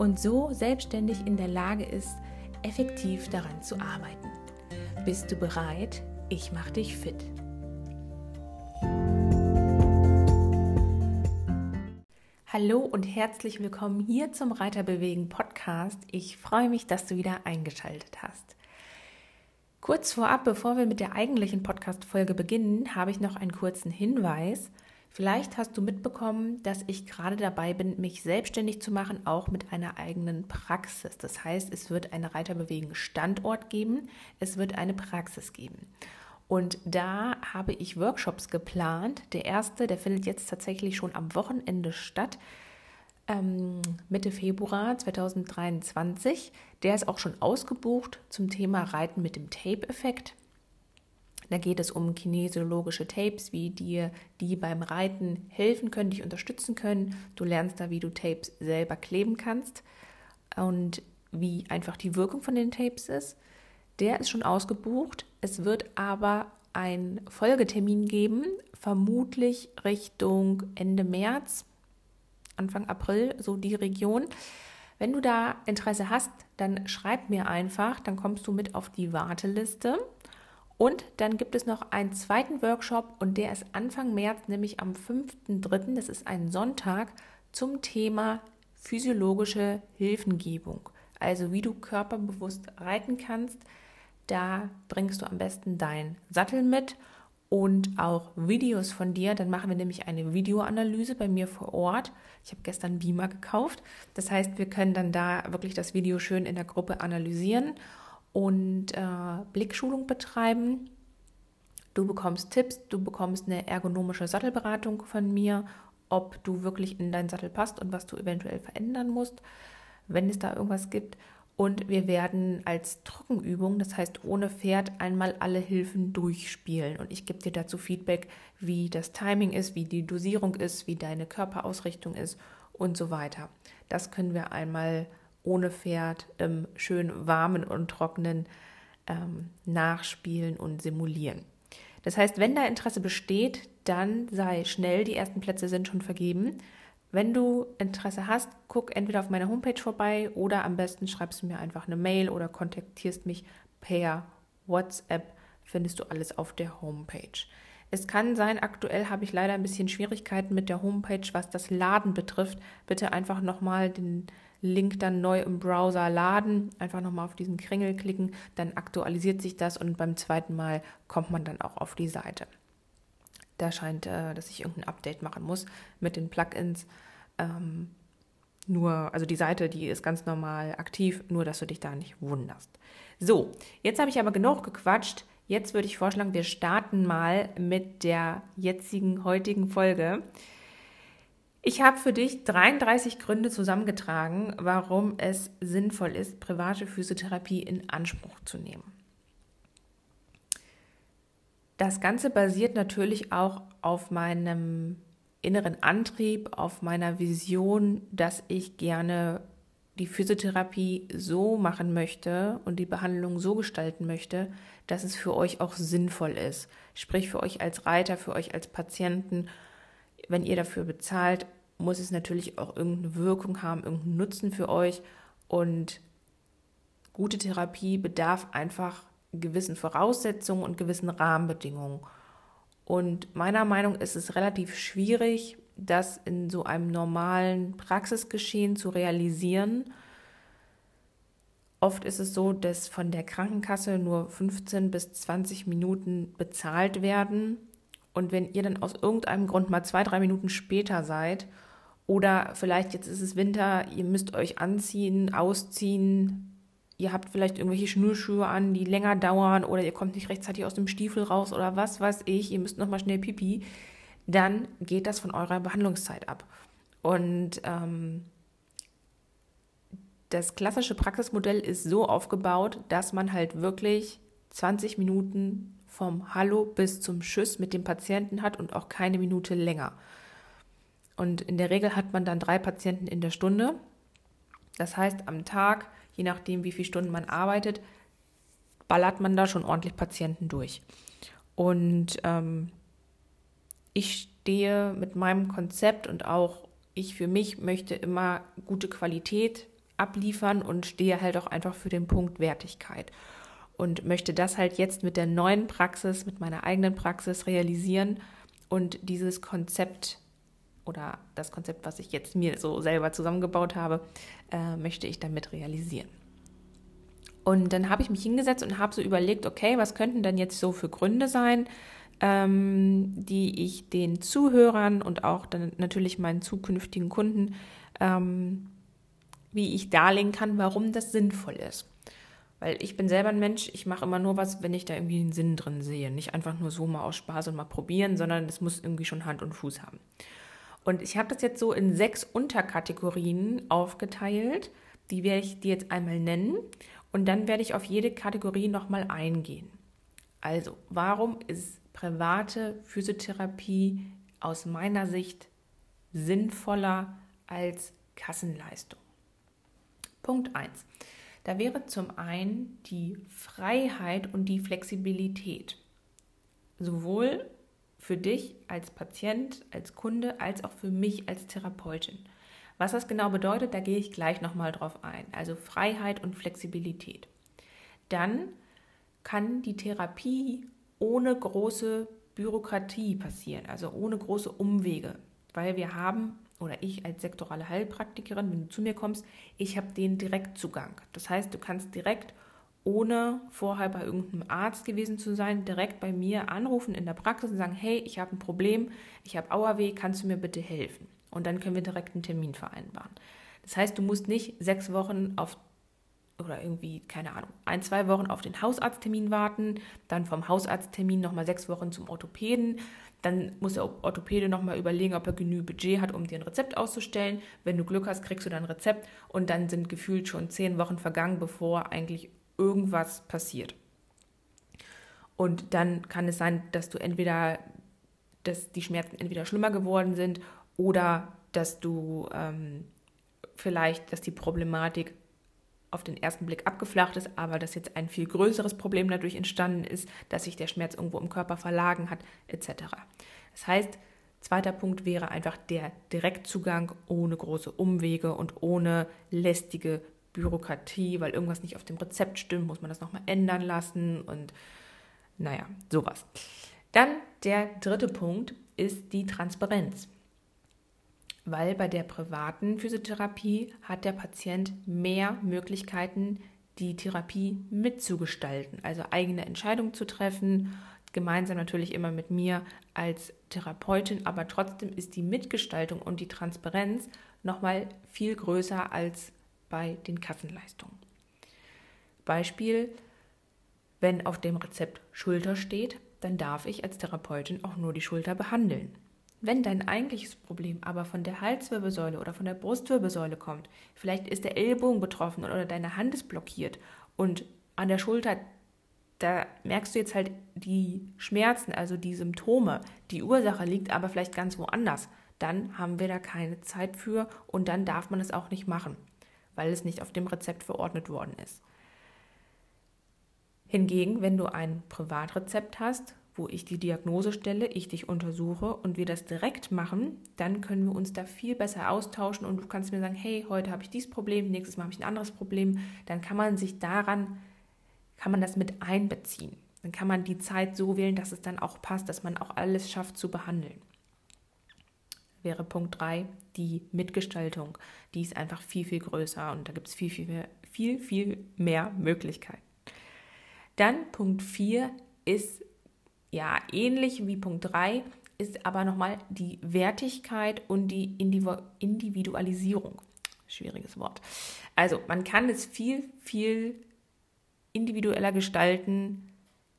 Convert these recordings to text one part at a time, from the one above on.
und so selbstständig in der Lage ist, effektiv daran zu arbeiten. Bist du bereit? Ich mache dich fit. Hallo und herzlich willkommen hier zum Reiterbewegen Podcast. Ich freue mich, dass du wieder eingeschaltet hast. Kurz vorab, bevor wir mit der eigentlichen Podcast-Folge beginnen, habe ich noch einen kurzen Hinweis. Vielleicht hast du mitbekommen, dass ich gerade dabei bin, mich selbstständig zu machen, auch mit einer eigenen Praxis. Das heißt, es wird einen Reiterbewegen Standort geben, es wird eine Praxis geben. Und da habe ich Workshops geplant. Der erste, der findet jetzt tatsächlich schon am Wochenende statt, ähm, Mitte Februar 2023. Der ist auch schon ausgebucht zum Thema Reiten mit dem Tape-Effekt. Da geht es um kinesiologische Tapes, wie dir die beim Reiten helfen können, dich unterstützen können. Du lernst da, wie du Tapes selber kleben kannst und wie einfach die Wirkung von den Tapes ist. Der ist schon ausgebucht. Es wird aber ein Folgetermin geben, vermutlich Richtung Ende März, Anfang April, so die Region. Wenn du da Interesse hast, dann schreib mir einfach, dann kommst du mit auf die Warteliste. Und dann gibt es noch einen zweiten Workshop und der ist Anfang März, nämlich am 5.3., das ist ein Sonntag, zum Thema physiologische Hilfengebung. Also wie du körperbewusst reiten kannst. Da bringst du am besten deinen Sattel mit und auch Videos von dir. Dann machen wir nämlich eine Videoanalyse bei mir vor Ort. Ich habe gestern Beamer gekauft. Das heißt, wir können dann da wirklich das Video schön in der Gruppe analysieren und äh, Blickschulung betreiben. Du bekommst Tipps, du bekommst eine ergonomische Sattelberatung von mir, ob du wirklich in deinen Sattel passt und was du eventuell verändern musst, wenn es da irgendwas gibt. Und wir werden als Trockenübung, das heißt ohne Pferd, einmal alle Hilfen durchspielen. Und ich gebe dir dazu Feedback, wie das Timing ist, wie die Dosierung ist, wie deine Körperausrichtung ist und so weiter. Das können wir einmal ohne Pferd im schön warmen und trockenen ähm, nachspielen und simulieren. Das heißt, wenn da Interesse besteht, dann sei schnell, die ersten Plätze sind schon vergeben. Wenn du Interesse hast, guck entweder auf meiner Homepage vorbei oder am besten schreibst du mir einfach eine Mail oder kontaktierst mich per WhatsApp. Findest du alles auf der Homepage. Es kann sein, aktuell habe ich leider ein bisschen Schwierigkeiten mit der Homepage, was das Laden betrifft. Bitte einfach nochmal den Link dann neu im Browser laden, einfach nochmal auf diesen Kringel klicken, dann aktualisiert sich das und beim zweiten Mal kommt man dann auch auf die Seite. Da scheint, äh, dass ich irgendein Update machen muss mit den Plugins. Ähm, nur, also die Seite, die ist ganz normal aktiv, nur dass du dich da nicht wunderst. So, jetzt habe ich aber genug gequatscht. Jetzt würde ich vorschlagen, wir starten mal mit der jetzigen, heutigen Folge. Ich habe für dich 33 Gründe zusammengetragen, warum es sinnvoll ist, private Physiotherapie in Anspruch zu nehmen. Das Ganze basiert natürlich auch auf meinem inneren Antrieb, auf meiner Vision, dass ich gerne die Physiotherapie so machen möchte und die Behandlung so gestalten möchte, dass es für euch auch sinnvoll ist. Sprich für euch als Reiter, für euch als Patienten wenn ihr dafür bezahlt, muss es natürlich auch irgendeine Wirkung haben, irgendeinen Nutzen für euch. Und gute Therapie bedarf einfach gewissen Voraussetzungen und gewissen Rahmenbedingungen. Und meiner Meinung nach ist es relativ schwierig, das in so einem normalen Praxisgeschehen zu realisieren. Oft ist es so, dass von der Krankenkasse nur 15 bis 20 Minuten bezahlt werden und wenn ihr dann aus irgendeinem Grund mal zwei, drei Minuten später seid oder vielleicht jetzt ist es Winter, ihr müsst euch anziehen, ausziehen, ihr habt vielleicht irgendwelche Schnürschuhe an, die länger dauern oder ihr kommt nicht rechtzeitig aus dem Stiefel raus oder was weiß ich, ihr müsst nochmal schnell pipi, dann geht das von eurer Behandlungszeit ab. Und ähm, das klassische Praxismodell ist so aufgebaut, dass man halt wirklich 20 Minuten vom Hallo bis zum Tschüss mit dem Patienten hat und auch keine Minute länger. Und in der Regel hat man dann drei Patienten in der Stunde. Das heißt, am Tag, je nachdem, wie viele Stunden man arbeitet, ballert man da schon ordentlich Patienten durch. Und ähm, ich stehe mit meinem Konzept und auch ich für mich möchte immer gute Qualität abliefern und stehe halt auch einfach für den Punkt Wertigkeit und möchte das halt jetzt mit der neuen Praxis, mit meiner eigenen Praxis realisieren und dieses Konzept oder das Konzept, was ich jetzt mir so selber zusammengebaut habe, äh, möchte ich damit realisieren. Und dann habe ich mich hingesetzt und habe so überlegt, okay, was könnten denn jetzt so für Gründe sein, ähm, die ich den Zuhörern und auch dann natürlich meinen zukünftigen Kunden, ähm, wie ich darlegen kann, warum das sinnvoll ist. Weil ich bin selber ein Mensch, ich mache immer nur was, wenn ich da irgendwie einen Sinn drin sehe. Nicht einfach nur so mal aus Spaß und mal probieren, sondern es muss irgendwie schon Hand und Fuß haben. Und ich habe das jetzt so in sechs Unterkategorien aufgeteilt. Die werde ich dir jetzt einmal nennen und dann werde ich auf jede Kategorie nochmal eingehen. Also, warum ist private Physiotherapie aus meiner Sicht sinnvoller als Kassenleistung? Punkt 1. Da wäre zum einen die Freiheit und die Flexibilität. Sowohl für dich als Patient, als Kunde, als auch für mich als Therapeutin. Was das genau bedeutet, da gehe ich gleich nochmal drauf ein. Also Freiheit und Flexibilität. Dann kann die Therapie ohne große Bürokratie passieren, also ohne große Umwege, weil wir haben oder ich als sektorale Heilpraktikerin, wenn du zu mir kommst, ich habe den Direktzugang. Das heißt, du kannst direkt ohne vorher bei irgendeinem Arzt gewesen zu sein, direkt bei mir anrufen in der Praxis und sagen, hey, ich habe ein Problem, ich habe Auerweh, kannst du mir bitte helfen? Und dann können wir direkt einen Termin vereinbaren. Das heißt, du musst nicht sechs Wochen auf oder irgendwie, keine Ahnung, ein, zwei Wochen auf den Hausarzttermin warten, dann vom Hausarzttermin nochmal sechs Wochen zum Orthopäden. Dann muss der Orthopäde nochmal überlegen, ob er genügend Budget hat, um dir ein Rezept auszustellen. Wenn du Glück hast, kriegst du dann ein Rezept und dann sind gefühlt schon zehn Wochen vergangen, bevor eigentlich irgendwas passiert. Und dann kann es sein, dass du entweder, dass die Schmerzen entweder schlimmer geworden sind oder dass du ähm, vielleicht, dass die Problematik auf den ersten Blick abgeflacht ist, aber dass jetzt ein viel größeres Problem dadurch entstanden ist, dass sich der Schmerz irgendwo im Körper verlagen hat, etc. Das heißt, zweiter Punkt wäre einfach der Direktzugang ohne große Umwege und ohne lästige Bürokratie, weil irgendwas nicht auf dem Rezept stimmt, muss man das nochmal ändern lassen und naja, sowas. Dann der dritte Punkt ist die Transparenz weil bei der privaten Physiotherapie hat der Patient mehr Möglichkeiten, die Therapie mitzugestalten, also eigene Entscheidungen zu treffen, gemeinsam natürlich immer mit mir als Therapeutin, aber trotzdem ist die Mitgestaltung und die Transparenz nochmal viel größer als bei den Kassenleistungen. Beispiel, wenn auf dem Rezept Schulter steht, dann darf ich als Therapeutin auch nur die Schulter behandeln. Wenn dein eigentliches Problem aber von der Halswirbelsäule oder von der Brustwirbelsäule kommt, vielleicht ist der Ellbogen betroffen oder deine Hand ist blockiert und an der Schulter, da merkst du jetzt halt die Schmerzen, also die Symptome. Die Ursache liegt aber vielleicht ganz woanders. Dann haben wir da keine Zeit für und dann darf man es auch nicht machen, weil es nicht auf dem Rezept verordnet worden ist. Hingegen, wenn du ein Privatrezept hast, wo ich die Diagnose stelle, ich dich untersuche und wir das direkt machen, dann können wir uns da viel besser austauschen und du kannst mir sagen, hey, heute habe ich dieses Problem, nächstes Mal habe ich ein anderes Problem. Dann kann man sich daran, kann man das mit einbeziehen. Dann kann man die Zeit so wählen, dass es dann auch passt, dass man auch alles schafft zu behandeln. Wäre Punkt 3 die Mitgestaltung. Die ist einfach viel, viel größer und da gibt es viel, viel mehr, viel, viel mehr Möglichkeiten. Dann Punkt 4 ist ja, ähnlich wie Punkt 3 ist aber nochmal die Wertigkeit und die Individualisierung. Schwieriges Wort. Also man kann es viel, viel individueller gestalten,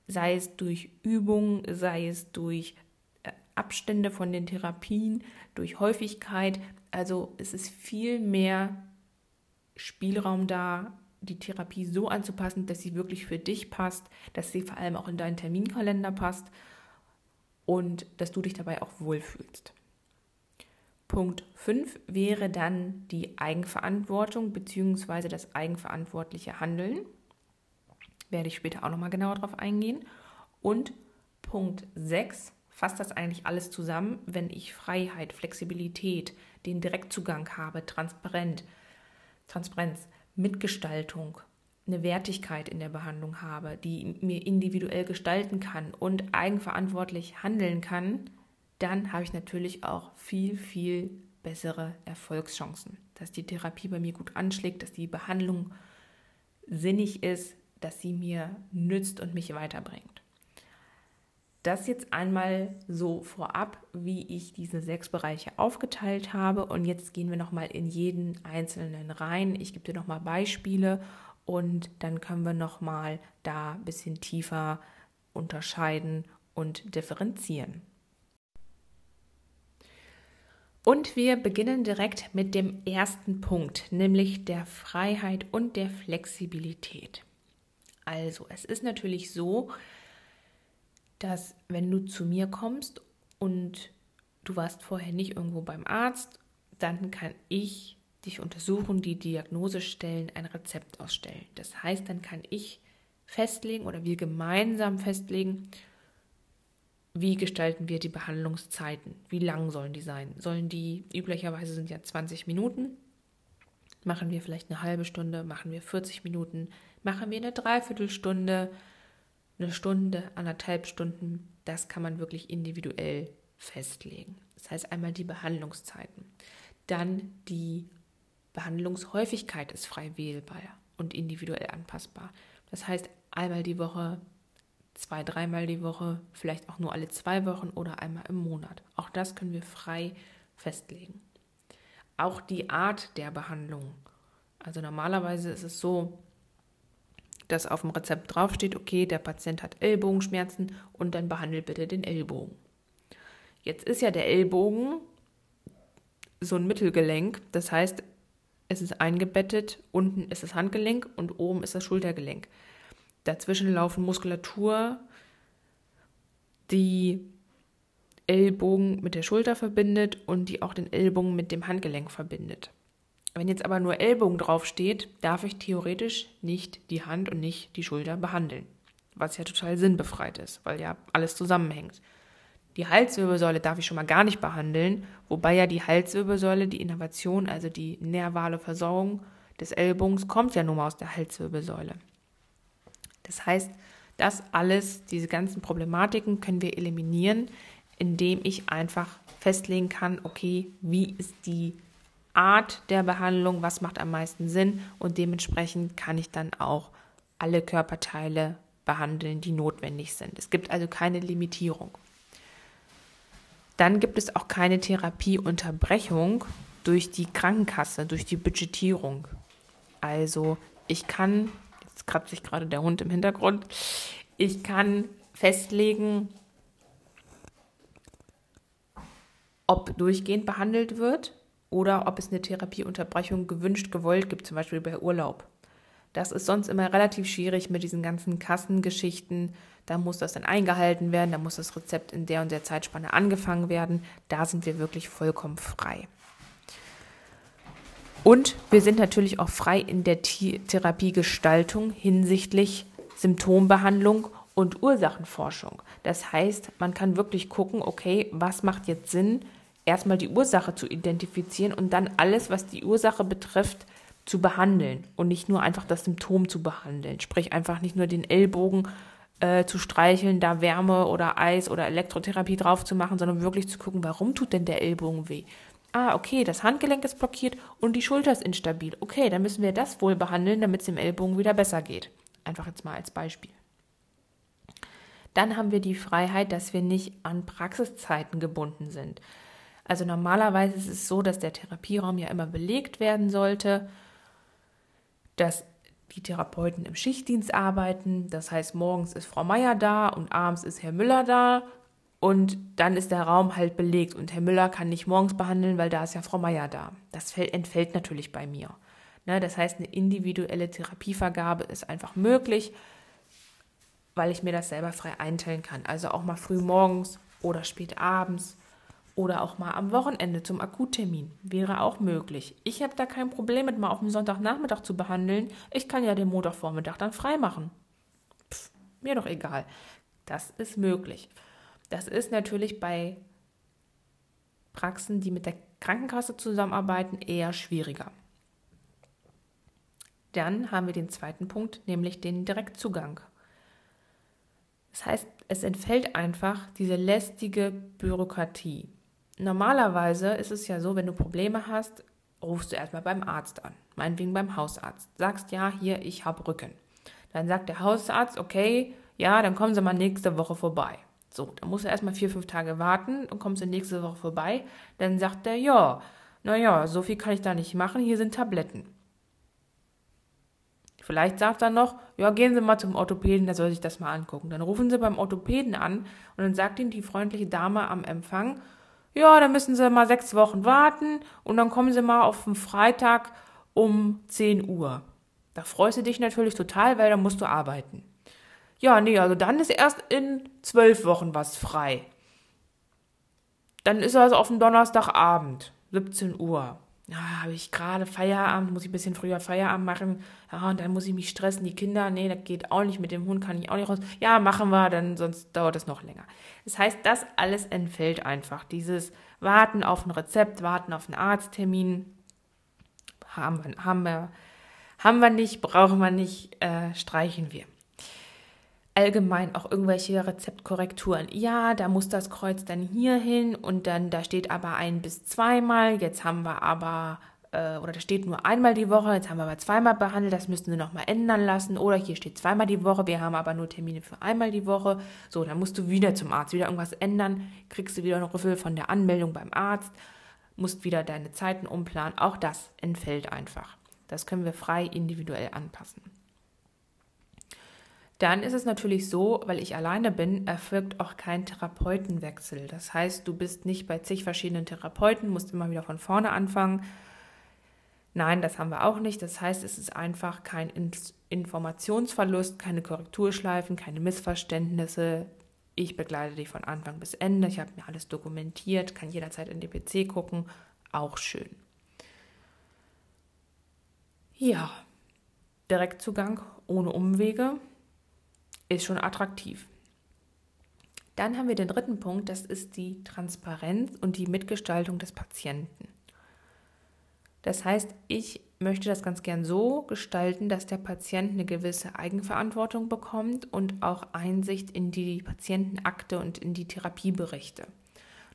sei es durch Übung, sei es durch äh, Abstände von den Therapien, durch Häufigkeit. Also es ist viel mehr Spielraum da, die Therapie so anzupassen, dass sie wirklich für dich passt, dass sie vor allem auch in deinen Terminkalender passt und dass du dich dabei auch wohlfühlst. Punkt 5 wäre dann die Eigenverantwortung bzw. das eigenverantwortliche Handeln. Werde ich später auch nochmal genauer drauf eingehen. Und Punkt 6 fasst das eigentlich alles zusammen, wenn ich Freiheit, Flexibilität, den Direktzugang habe, transparent, Transparenz, Mitgestaltung, eine Wertigkeit in der Behandlung habe, die mir individuell gestalten kann und eigenverantwortlich handeln kann, dann habe ich natürlich auch viel, viel bessere Erfolgschancen. Dass die Therapie bei mir gut anschlägt, dass die Behandlung sinnig ist, dass sie mir nützt und mich weiterbringt. Das jetzt einmal so vorab, wie ich diese sechs Bereiche aufgeteilt habe. Und jetzt gehen wir nochmal in jeden einzelnen rein. Ich gebe dir nochmal Beispiele und dann können wir nochmal da ein bisschen tiefer unterscheiden und differenzieren. Und wir beginnen direkt mit dem ersten Punkt, nämlich der Freiheit und der Flexibilität. Also, es ist natürlich so, dass wenn du zu mir kommst und du warst vorher nicht irgendwo beim Arzt, dann kann ich dich untersuchen, die Diagnose stellen, ein Rezept ausstellen. Das heißt, dann kann ich festlegen oder wir gemeinsam festlegen, wie gestalten wir die Behandlungszeiten? Wie lang sollen die sein? Sollen die, üblicherweise sind ja 20 Minuten, machen wir vielleicht eine halbe Stunde, machen wir 40 Minuten, machen wir eine Dreiviertelstunde, eine Stunde, anderthalb Stunden, das kann man wirklich individuell festlegen. Das heißt einmal die Behandlungszeiten. Dann die Behandlungshäufigkeit ist frei wählbar und individuell anpassbar. Das heißt einmal die Woche, zwei, dreimal die Woche, vielleicht auch nur alle zwei Wochen oder einmal im Monat. Auch das können wir frei festlegen. Auch die Art der Behandlung. Also normalerweise ist es so, dass auf dem Rezept draufsteht, okay, der Patient hat Ellbogenschmerzen und dann behandelt bitte den Ellbogen. Jetzt ist ja der Ellbogen so ein Mittelgelenk, das heißt, es ist eingebettet, unten ist das Handgelenk und oben ist das Schultergelenk. Dazwischen laufen Muskulatur, die Ellbogen mit der Schulter verbindet und die auch den Ellbogen mit dem Handgelenk verbindet. Wenn jetzt aber nur Ellbogen draufsteht, darf ich theoretisch nicht die Hand und nicht die Schulter behandeln. Was ja total sinnbefreit ist, weil ja alles zusammenhängt. Die Halswirbelsäule darf ich schon mal gar nicht behandeln, wobei ja die Halswirbelsäule, die Innervation, also die nervale Versorgung des Ellbogens, kommt ja nun mal aus der Halswirbelsäule. Das heißt, das alles, diese ganzen Problematiken können wir eliminieren, indem ich einfach festlegen kann, okay, wie ist die Art der Behandlung, was macht am meisten Sinn und dementsprechend kann ich dann auch alle Körperteile behandeln, die notwendig sind. Es gibt also keine Limitierung. Dann gibt es auch keine Therapieunterbrechung durch die Krankenkasse, durch die Budgetierung. Also ich kann, jetzt kratzt sich gerade der Hund im Hintergrund, ich kann festlegen, ob durchgehend behandelt wird oder ob es eine Therapieunterbrechung gewünscht, gewollt gibt, zum Beispiel bei Urlaub. Das ist sonst immer relativ schwierig mit diesen ganzen Kassengeschichten. Da muss das dann eingehalten werden, da muss das Rezept in der und der Zeitspanne angefangen werden. Da sind wir wirklich vollkommen frei. Und wir sind natürlich auch frei in der Therapiegestaltung hinsichtlich Symptombehandlung und Ursachenforschung. Das heißt, man kann wirklich gucken, okay, was macht jetzt Sinn, erstmal die Ursache zu identifizieren und dann alles, was die Ursache betrifft, zu behandeln und nicht nur einfach das Symptom zu behandeln. Sprich einfach nicht nur den Ellbogen äh, zu streicheln, da Wärme oder Eis oder Elektrotherapie drauf zu machen, sondern wirklich zu gucken, warum tut denn der Ellbogen weh? Ah, okay, das Handgelenk ist blockiert und die Schulter ist instabil. Okay, dann müssen wir das wohl behandeln, damit es dem Ellbogen wieder besser geht. Einfach jetzt mal als Beispiel. Dann haben wir die Freiheit, dass wir nicht an Praxiszeiten gebunden sind. Also normalerweise ist es so, dass der Therapieraum ja immer belegt werden sollte, dass die Therapeuten im Schichtdienst arbeiten. Das heißt, morgens ist Frau Meier da und abends ist Herr Müller da. Und dann ist der Raum halt belegt und Herr Müller kann nicht morgens behandeln, weil da ist ja Frau Meier da. Das entfällt natürlich bei mir. Ne, das heißt, eine individuelle Therapievergabe ist einfach möglich, weil ich mir das selber frei einteilen kann. Also auch mal früh morgens oder spät abends oder auch mal am Wochenende zum Akuttermin wäre auch möglich. Ich habe da kein Problem mit, mal auf dem Sonntagnachmittag zu behandeln. Ich kann ja den Montagvormittag dann frei machen. Pff, mir doch egal. Das ist möglich. Das ist natürlich bei Praxen, die mit der Krankenkasse zusammenarbeiten, eher schwieriger. Dann haben wir den zweiten Punkt, nämlich den Direktzugang. Das heißt, es entfällt einfach diese lästige Bürokratie. Normalerweise ist es ja so, wenn du Probleme hast, rufst du erstmal beim Arzt an, meinetwegen beim Hausarzt. Sagst ja, hier, ich habe Rücken. Dann sagt der Hausarzt, okay, ja, dann kommen Sie mal nächste Woche vorbei. So, dann musst du erstmal vier, fünf Tage warten und kommst du nächste Woche vorbei. Dann sagt er, ja, naja, so viel kann ich da nicht machen, hier sind Tabletten. Vielleicht sagt er noch, ja, gehen Sie mal zum Orthopäden, der soll sich das mal angucken. Dann rufen Sie beim Orthopäden an und dann sagt Ihnen die freundliche Dame am Empfang, ja, dann müssen Sie mal sechs Wochen warten und dann kommen Sie mal auf den Freitag um 10 Uhr. Da freust du dich natürlich total, weil dann musst du arbeiten. Ja, nee, also dann ist erst in zwölf Wochen was frei. Dann ist er also auf dem Donnerstagabend, 17 Uhr ja, habe ich gerade Feierabend, muss ich ein bisschen früher Feierabend machen. Ja, und dann muss ich mich stressen, die Kinder, nee, das geht auch nicht, mit dem Hund kann ich auch nicht raus. Ja, machen wir, dann sonst dauert es noch länger. Das heißt, das alles entfällt einfach. Dieses Warten auf ein Rezept, Warten auf einen Arzttermin, haben wir, haben wir, haben wir nicht, brauchen wir nicht, äh, streichen wir allgemein auch irgendwelche Rezeptkorrekturen. Ja, da muss das Kreuz dann hier hin und dann da steht aber ein bis zweimal. Jetzt haben wir aber äh, oder da steht nur einmal die Woche, jetzt haben wir aber zweimal behandelt, das müssten wir nochmal ändern lassen. Oder hier steht zweimal die Woche, wir haben aber nur Termine für einmal die Woche. So, dann musst du wieder zum Arzt, wieder irgendwas ändern, kriegst du wieder einen Rüffel von der Anmeldung beim Arzt, musst wieder deine Zeiten umplanen. Auch das entfällt einfach. Das können wir frei individuell anpassen. Dann ist es natürlich so, weil ich alleine bin, erfolgt auch kein Therapeutenwechsel. Das heißt, du bist nicht bei zig verschiedenen Therapeuten, musst immer wieder von vorne anfangen. Nein, das haben wir auch nicht. Das heißt, es ist einfach kein Informationsverlust, keine Korrekturschleifen, keine Missverständnisse. Ich begleite dich von Anfang bis Ende. Ich habe mir alles dokumentiert, kann jederzeit in die PC gucken. Auch schön. Ja, Direktzugang ohne Umwege ist schon attraktiv. Dann haben wir den dritten Punkt, das ist die Transparenz und die Mitgestaltung des Patienten. Das heißt, ich möchte das ganz gern so gestalten, dass der Patient eine gewisse Eigenverantwortung bekommt und auch Einsicht in die Patientenakte und in die Therapieberichte.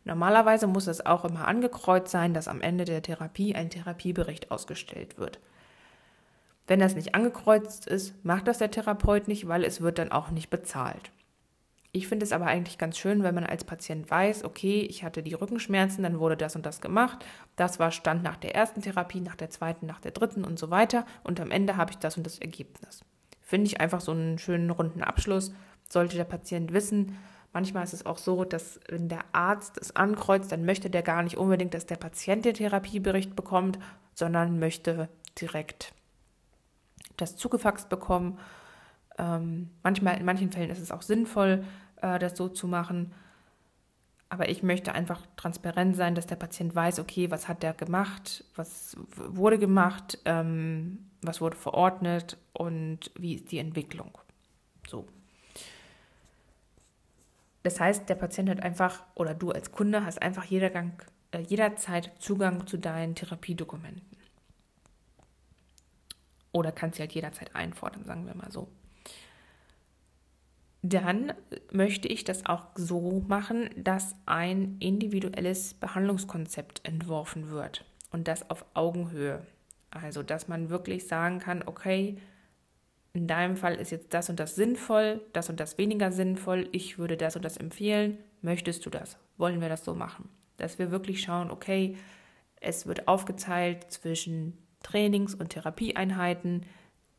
Normalerweise muss es auch immer angekreuzt sein, dass am Ende der Therapie ein Therapiebericht ausgestellt wird. Wenn das nicht angekreuzt ist, macht das der Therapeut nicht, weil es wird dann auch nicht bezahlt. Ich finde es aber eigentlich ganz schön, wenn man als Patient weiß, okay, ich hatte die Rückenschmerzen, dann wurde das und das gemacht. Das war Stand nach der ersten Therapie, nach der zweiten, nach der dritten und so weiter. Und am Ende habe ich das und das Ergebnis. Finde ich einfach so einen schönen runden Abschluss. Sollte der Patient wissen. Manchmal ist es auch so, dass wenn der Arzt es ankreuzt, dann möchte der gar nicht unbedingt, dass der Patient den Therapiebericht bekommt, sondern möchte direkt das zugefaxt bekommen. Ähm, manchmal, in manchen Fällen ist es auch sinnvoll, äh, das so zu machen. Aber ich möchte einfach transparent sein, dass der Patient weiß, okay, was hat der gemacht, was wurde gemacht, ähm, was wurde verordnet und wie ist die Entwicklung. So. Das heißt, der Patient hat einfach, oder du als Kunde hast einfach jeder Gang, äh, jederzeit Zugang zu deinen Therapiedokumenten. Oder kannst sie halt jederzeit einfordern, sagen wir mal so. Dann möchte ich das auch so machen, dass ein individuelles Behandlungskonzept entworfen wird und das auf Augenhöhe. Also, dass man wirklich sagen kann, okay, in deinem Fall ist jetzt das und das sinnvoll, das und das weniger sinnvoll, ich würde das und das empfehlen, möchtest du das? Wollen wir das so machen? Dass wir wirklich schauen, okay, es wird aufgeteilt zwischen Trainings- und Therapieeinheiten.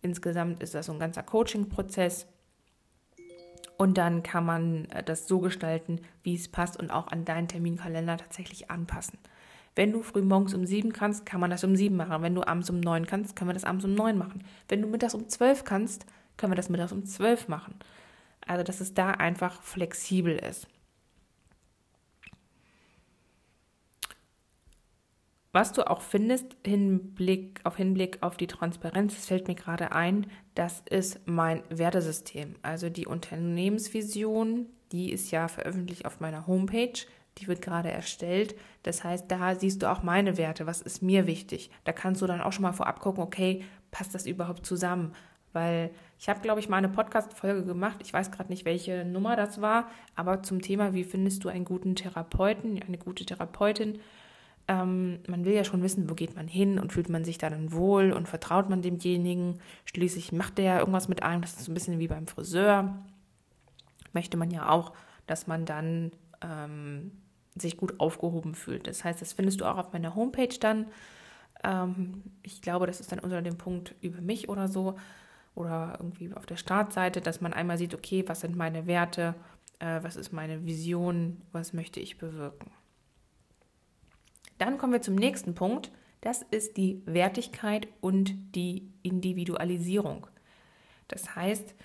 Insgesamt ist das so ein ganzer Coaching-Prozess. Und dann kann man äh, das so gestalten, wie es passt und auch an deinen Terminkalender tatsächlich anpassen. Wenn du früh morgens um sieben kannst, kann man das um sieben machen. Wenn du abends um neun kannst, können wir das abends um neun machen. Wenn du mittags um zwölf kannst, können wir das mittags um zwölf machen. Also, dass es da einfach flexibel ist. Was du auch findest, Hinblick, auf Hinblick auf die Transparenz, das fällt mir gerade ein, das ist mein Wertesystem. Also die Unternehmensvision, die ist ja veröffentlicht auf meiner Homepage. Die wird gerade erstellt. Das heißt, da siehst du auch meine Werte. Was ist mir wichtig? Da kannst du dann auch schon mal vorab gucken, okay, passt das überhaupt zusammen? Weil ich habe, glaube ich, mal eine Podcast-Folge gemacht. Ich weiß gerade nicht, welche Nummer das war, aber zum Thema, wie findest du einen guten Therapeuten, eine gute Therapeutin? Ähm, man will ja schon wissen, wo geht man hin und fühlt man sich da dann wohl und vertraut man demjenigen. Schließlich macht der ja irgendwas mit einem. Das ist so ein bisschen wie beim Friseur. Möchte man ja auch, dass man dann ähm, sich gut aufgehoben fühlt. Das heißt, das findest du auch auf meiner Homepage dann. Ähm, ich glaube, das ist dann unter dem Punkt über mich oder so oder irgendwie auf der Startseite, dass man einmal sieht, okay, was sind meine Werte, äh, was ist meine Vision, was möchte ich bewirken. Dann kommen wir zum nächsten Punkt. Das ist die Wertigkeit und die Individualisierung. Das heißt,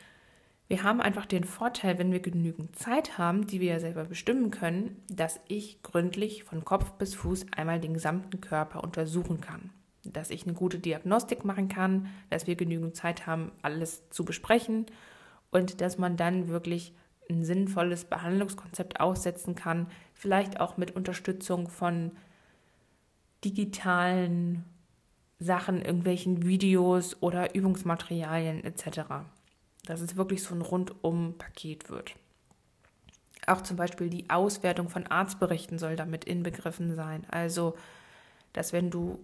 wir haben einfach den Vorteil, wenn wir genügend Zeit haben, die wir ja selber bestimmen können, dass ich gründlich von Kopf bis Fuß einmal den gesamten Körper untersuchen kann. Dass ich eine gute Diagnostik machen kann, dass wir genügend Zeit haben, alles zu besprechen und dass man dann wirklich ein sinnvolles Behandlungskonzept aussetzen kann, vielleicht auch mit Unterstützung von digitalen Sachen, irgendwelchen Videos oder Übungsmaterialien etc. Dass es wirklich so ein Rundum-Paket wird. Auch zum Beispiel die Auswertung von Arztberichten soll damit inbegriffen sein. Also, dass wenn du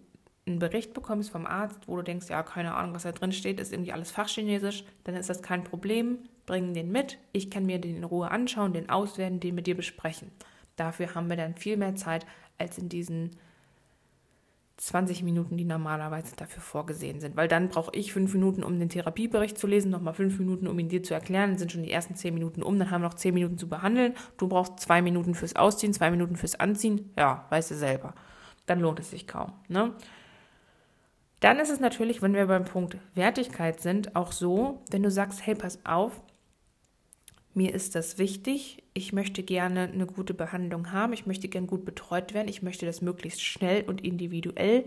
einen Bericht bekommst vom Arzt, wo du denkst, ja, keine Ahnung, was da drin steht, ist irgendwie alles Fachchinesisch, dann ist das kein Problem. Bring den mit. Ich kann mir den in Ruhe anschauen, den auswerten, den mit dir besprechen. Dafür haben wir dann viel mehr Zeit als in diesen 20 Minuten, die normalerweise dafür vorgesehen sind. Weil dann brauche ich fünf Minuten, um den Therapiebericht zu lesen, nochmal fünf Minuten, um ihn dir zu erklären. Dann sind schon die ersten zehn Minuten um, dann haben wir noch zehn Minuten zu behandeln. Du brauchst zwei Minuten fürs Ausziehen, zwei Minuten fürs Anziehen. Ja, weißt du selber. Dann lohnt es sich kaum. Ne? Dann ist es natürlich, wenn wir beim Punkt Wertigkeit sind, auch so, wenn du sagst, hey, pass auf, mir ist das wichtig, ich möchte gerne eine gute Behandlung haben, ich möchte gerne gut betreut werden, ich möchte das möglichst schnell und individuell.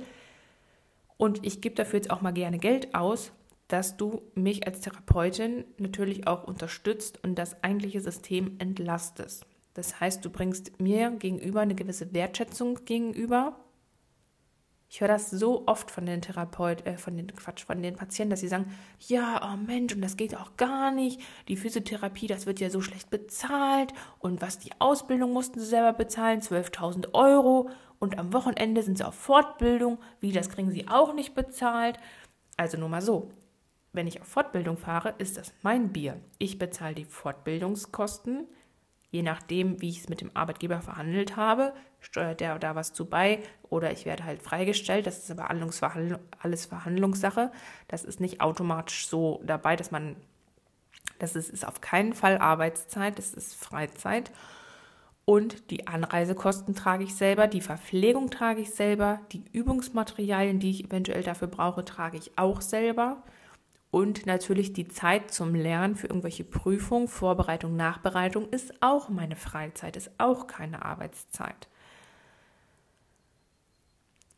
Und ich gebe dafür jetzt auch mal gerne Geld aus, dass du mich als Therapeutin natürlich auch unterstützt und das eigentliche System entlastest. Das heißt, du bringst mir gegenüber eine gewisse Wertschätzung gegenüber ich höre das so oft von den Therapeuten, äh, von den Quatsch, von den Patienten, dass sie sagen, ja, oh Mensch, und das geht auch gar nicht. Die Physiotherapie, das wird ja so schlecht bezahlt. Und was die Ausbildung mussten sie selber bezahlen, 12.000 Euro. Und am Wochenende sind sie auf Fortbildung. Wie, das kriegen sie auch nicht bezahlt. Also nur mal so. Wenn ich auf Fortbildung fahre, ist das mein Bier. Ich bezahle die Fortbildungskosten Je nachdem, wie ich es mit dem Arbeitgeber verhandelt habe, steuert der da was zu bei oder ich werde halt freigestellt. Das ist aber alles Verhandlungssache. Das ist nicht automatisch so dabei, dass man, das ist, ist auf keinen Fall Arbeitszeit, das ist Freizeit. Und die Anreisekosten trage ich selber, die Verpflegung trage ich selber, die Übungsmaterialien, die ich eventuell dafür brauche, trage ich auch selber. Und natürlich die Zeit zum Lernen für irgendwelche Prüfungen, Vorbereitung, Nachbereitung ist auch meine Freizeit, ist auch keine Arbeitszeit.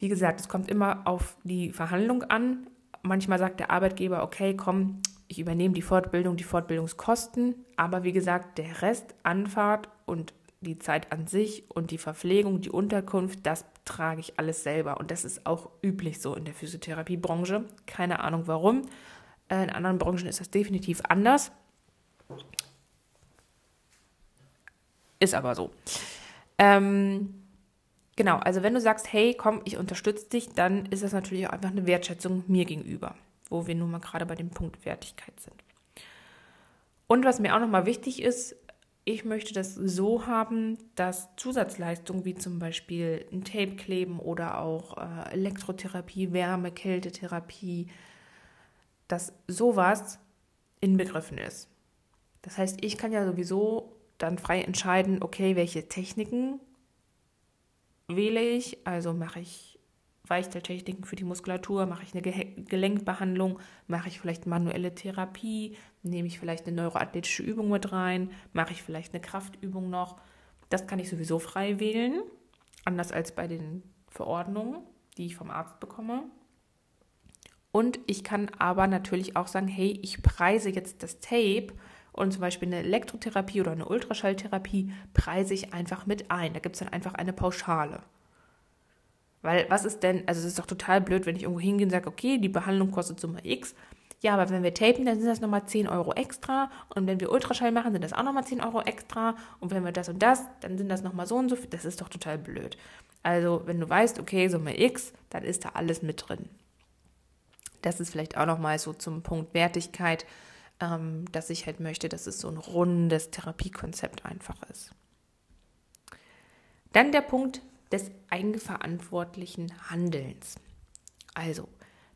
Wie gesagt, es kommt immer auf die Verhandlung an. Manchmal sagt der Arbeitgeber, okay, komm, ich übernehme die Fortbildung, die Fortbildungskosten, aber wie gesagt, der Rest, Anfahrt und die Zeit an sich und die Verpflegung, die Unterkunft, das trage ich alles selber. Und das ist auch üblich so in der Physiotherapiebranche. Keine Ahnung warum. Äh, in anderen Branchen ist das definitiv anders. Ist aber so. Ähm, genau, also wenn du sagst, hey, komm, ich unterstütze dich, dann ist das natürlich auch einfach eine Wertschätzung mir gegenüber, wo wir nun mal gerade bei dem Punkt Wertigkeit sind. Und was mir auch nochmal wichtig ist, ich möchte das so haben, dass Zusatzleistungen wie zum Beispiel ein Tape kleben oder auch äh, Elektrotherapie, Wärme, Kältetherapie, dass sowas inbegriffen ist. Das heißt, ich kann ja sowieso dann frei entscheiden, okay, welche Techniken wähle ich, also mache ich Weichteiltechniken für die Muskulatur, mache ich eine Gelenkbehandlung, mache ich vielleicht manuelle Therapie, nehme ich vielleicht eine neuroathletische Übung mit rein, mache ich vielleicht eine Kraftübung noch. Das kann ich sowieso frei wählen, anders als bei den Verordnungen, die ich vom Arzt bekomme. Und ich kann aber natürlich auch sagen, hey, ich preise jetzt das Tape und zum Beispiel eine Elektrotherapie oder eine Ultraschalltherapie preise ich einfach mit ein. Da gibt es dann einfach eine Pauschale. Weil was ist denn, also es ist doch total blöd, wenn ich irgendwo hingehe und sage, okay, die Behandlung kostet Summe X. Ja, aber wenn wir tapen, dann sind das nochmal 10 Euro extra. Und wenn wir Ultraschall machen, sind das auch nochmal 10 Euro extra. Und wenn wir das und das, dann sind das nochmal so und so. Das ist doch total blöd. Also, wenn du weißt, okay, Summe X, dann ist da alles mit drin. Das ist vielleicht auch nochmal so zum Punkt Wertigkeit, ähm, dass ich halt möchte, dass es so ein rundes Therapiekonzept einfach ist. Dann der Punkt des eigenverantwortlichen Handelns. Also,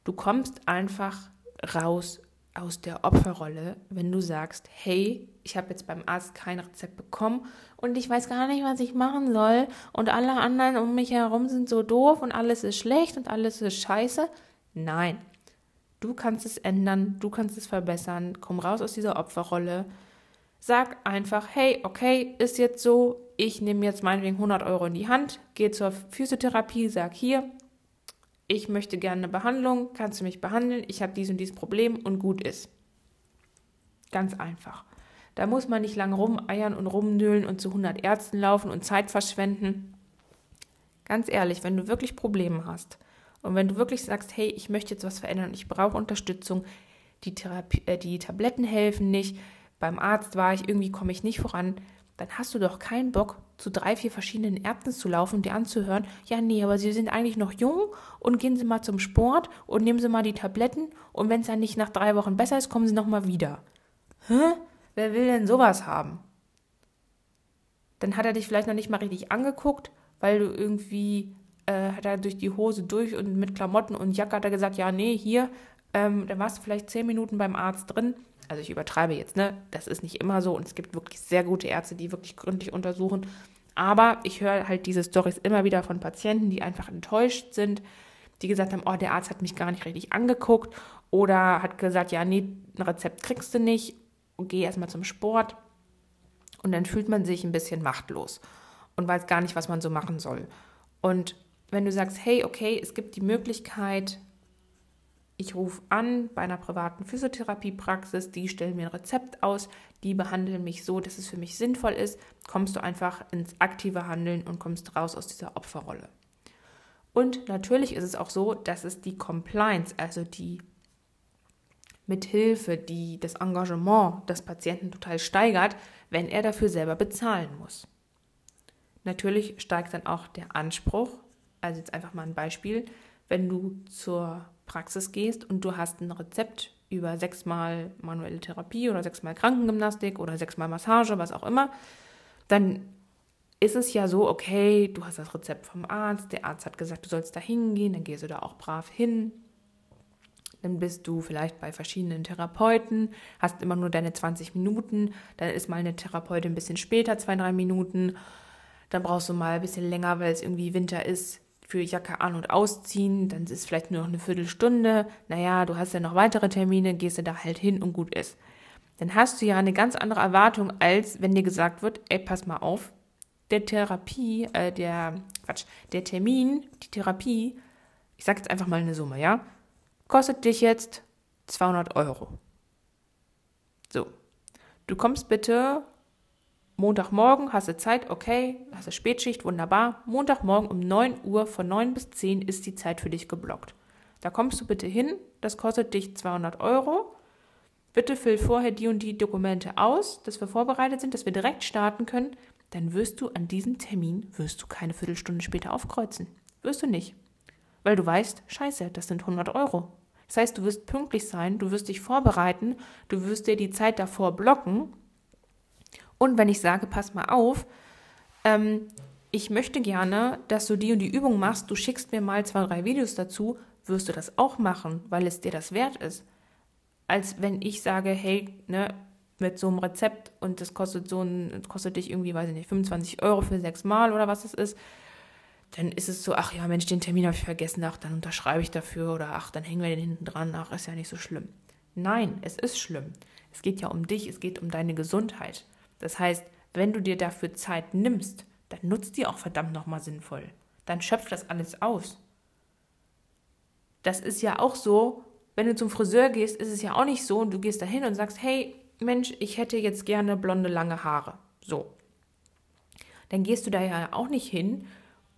du kommst einfach raus aus der Opferrolle, wenn du sagst, hey, ich habe jetzt beim Arzt kein Rezept bekommen und ich weiß gar nicht, was ich machen soll und alle anderen um mich herum sind so doof und alles ist schlecht und alles ist scheiße. Nein, du kannst es ändern, du kannst es verbessern, komm raus aus dieser Opferrolle, Sag einfach, hey, okay, ist jetzt so, ich nehme jetzt meinetwegen 100 Euro in die Hand, gehe zur Physiotherapie, sag hier, ich möchte gerne eine Behandlung, kannst du mich behandeln, ich habe dies und dieses Problem und gut ist. Ganz einfach. Da muss man nicht lange rumeiern und rumnöhlen und zu 100 Ärzten laufen und Zeit verschwenden. Ganz ehrlich, wenn du wirklich Probleme hast und wenn du wirklich sagst, hey, ich möchte jetzt was verändern ich brauche Unterstützung, die, Therapie, äh, die Tabletten helfen nicht, beim Arzt war ich, irgendwie komme ich nicht voran, dann hast du doch keinen Bock, zu drei, vier verschiedenen Ärzten zu laufen und dir anzuhören, ja, nee, aber Sie sind eigentlich noch jung und gehen Sie mal zum Sport und nehmen Sie mal die Tabletten und wenn es dann nicht nach drei Wochen besser ist, kommen Sie nochmal wieder. Hä? Wer will denn sowas haben? Dann hat er dich vielleicht noch nicht mal richtig angeguckt, weil du irgendwie, äh, hat er durch die Hose durch und mit Klamotten und Jacke hat er gesagt, ja, nee, hier, ähm, dann warst du vielleicht zehn Minuten beim Arzt drin, also ich übertreibe jetzt, ne? Das ist nicht immer so und es gibt wirklich sehr gute Ärzte, die wirklich gründlich untersuchen. Aber ich höre halt diese Stories immer wieder von Patienten, die einfach enttäuscht sind, die gesagt haben, oh, der Arzt hat mich gar nicht richtig angeguckt oder hat gesagt, ja, nee, ein Rezept kriegst du nicht geh erstmal zum Sport. Und dann fühlt man sich ein bisschen machtlos und weiß gar nicht, was man so machen soll. Und wenn du sagst, hey, okay, es gibt die Möglichkeit, ich rufe an bei einer privaten Physiotherapiepraxis, die stellen mir ein Rezept aus, die behandeln mich so, dass es für mich sinnvoll ist, kommst du einfach ins aktive Handeln und kommst raus aus dieser Opferrolle. Und natürlich ist es auch so, dass es die Compliance, also die Mithilfe, die das Engagement des Patienten total steigert, wenn er dafür selber bezahlen muss. Natürlich steigt dann auch der Anspruch, also jetzt einfach mal ein Beispiel, wenn du zur Praxis gehst und du hast ein Rezept über sechsmal manuelle Therapie oder sechsmal Krankengymnastik oder sechsmal Massage, was auch immer, dann ist es ja so, okay, du hast das Rezept vom Arzt, der Arzt hat gesagt, du sollst da hingehen, dann gehst du da auch brav hin. Dann bist du vielleicht bei verschiedenen Therapeuten, hast immer nur deine 20 Minuten, dann ist mal eine Therapeutin ein bisschen später, zwei, drei Minuten, dann brauchst du mal ein bisschen länger, weil es irgendwie Winter ist, für Jacke an- und ausziehen, dann ist es vielleicht nur noch eine Viertelstunde. Naja, du hast ja noch weitere Termine, gehst du da halt hin und gut ist. Dann hast du ja eine ganz andere Erwartung, als wenn dir gesagt wird, ey, pass mal auf, der Therapie, äh, der, Quatsch, der Termin, die Therapie, ich sag jetzt einfach mal eine Summe, ja, kostet dich jetzt 200 Euro. So. Du kommst bitte Montagmorgen hast du Zeit, okay, hast du Spätschicht, wunderbar. Montagmorgen um 9 Uhr von 9 bis 10 ist die Zeit für dich geblockt. Da kommst du bitte hin, das kostet dich 200 Euro. Bitte füll vorher die und die Dokumente aus, dass wir vorbereitet sind, dass wir direkt starten können. Dann wirst du an diesem Termin, wirst du keine Viertelstunde später aufkreuzen. Wirst du nicht. Weil du weißt, scheiße, das sind 100 Euro. Das heißt, du wirst pünktlich sein, du wirst dich vorbereiten, du wirst dir die Zeit davor blocken und wenn ich sage, pass mal auf, ähm, ich möchte gerne, dass du die und die Übung machst, du schickst mir mal zwei, drei Videos dazu, wirst du das auch machen, weil es dir das wert ist. Als wenn ich sage, hey, ne, mit so einem Rezept und das kostet so ein, kostet dich irgendwie, weiß ich nicht, 25 Euro für sechs Mal oder was es ist, dann ist es so, ach ja, Mensch, den Termin habe ich vergessen, ach, dann unterschreibe ich dafür oder ach, dann hängen wir den hinten dran, ach, ist ja nicht so schlimm. Nein, es ist schlimm. Es geht ja um dich, es geht um deine Gesundheit. Das heißt, wenn du dir dafür Zeit nimmst, dann nutzt die auch verdammt nochmal sinnvoll. Dann schöpft das alles aus. Das ist ja auch so, wenn du zum Friseur gehst, ist es ja auch nicht so und du gehst dahin und sagst, hey, Mensch, ich hätte jetzt gerne blonde, lange Haare. So. Dann gehst du da ja auch nicht hin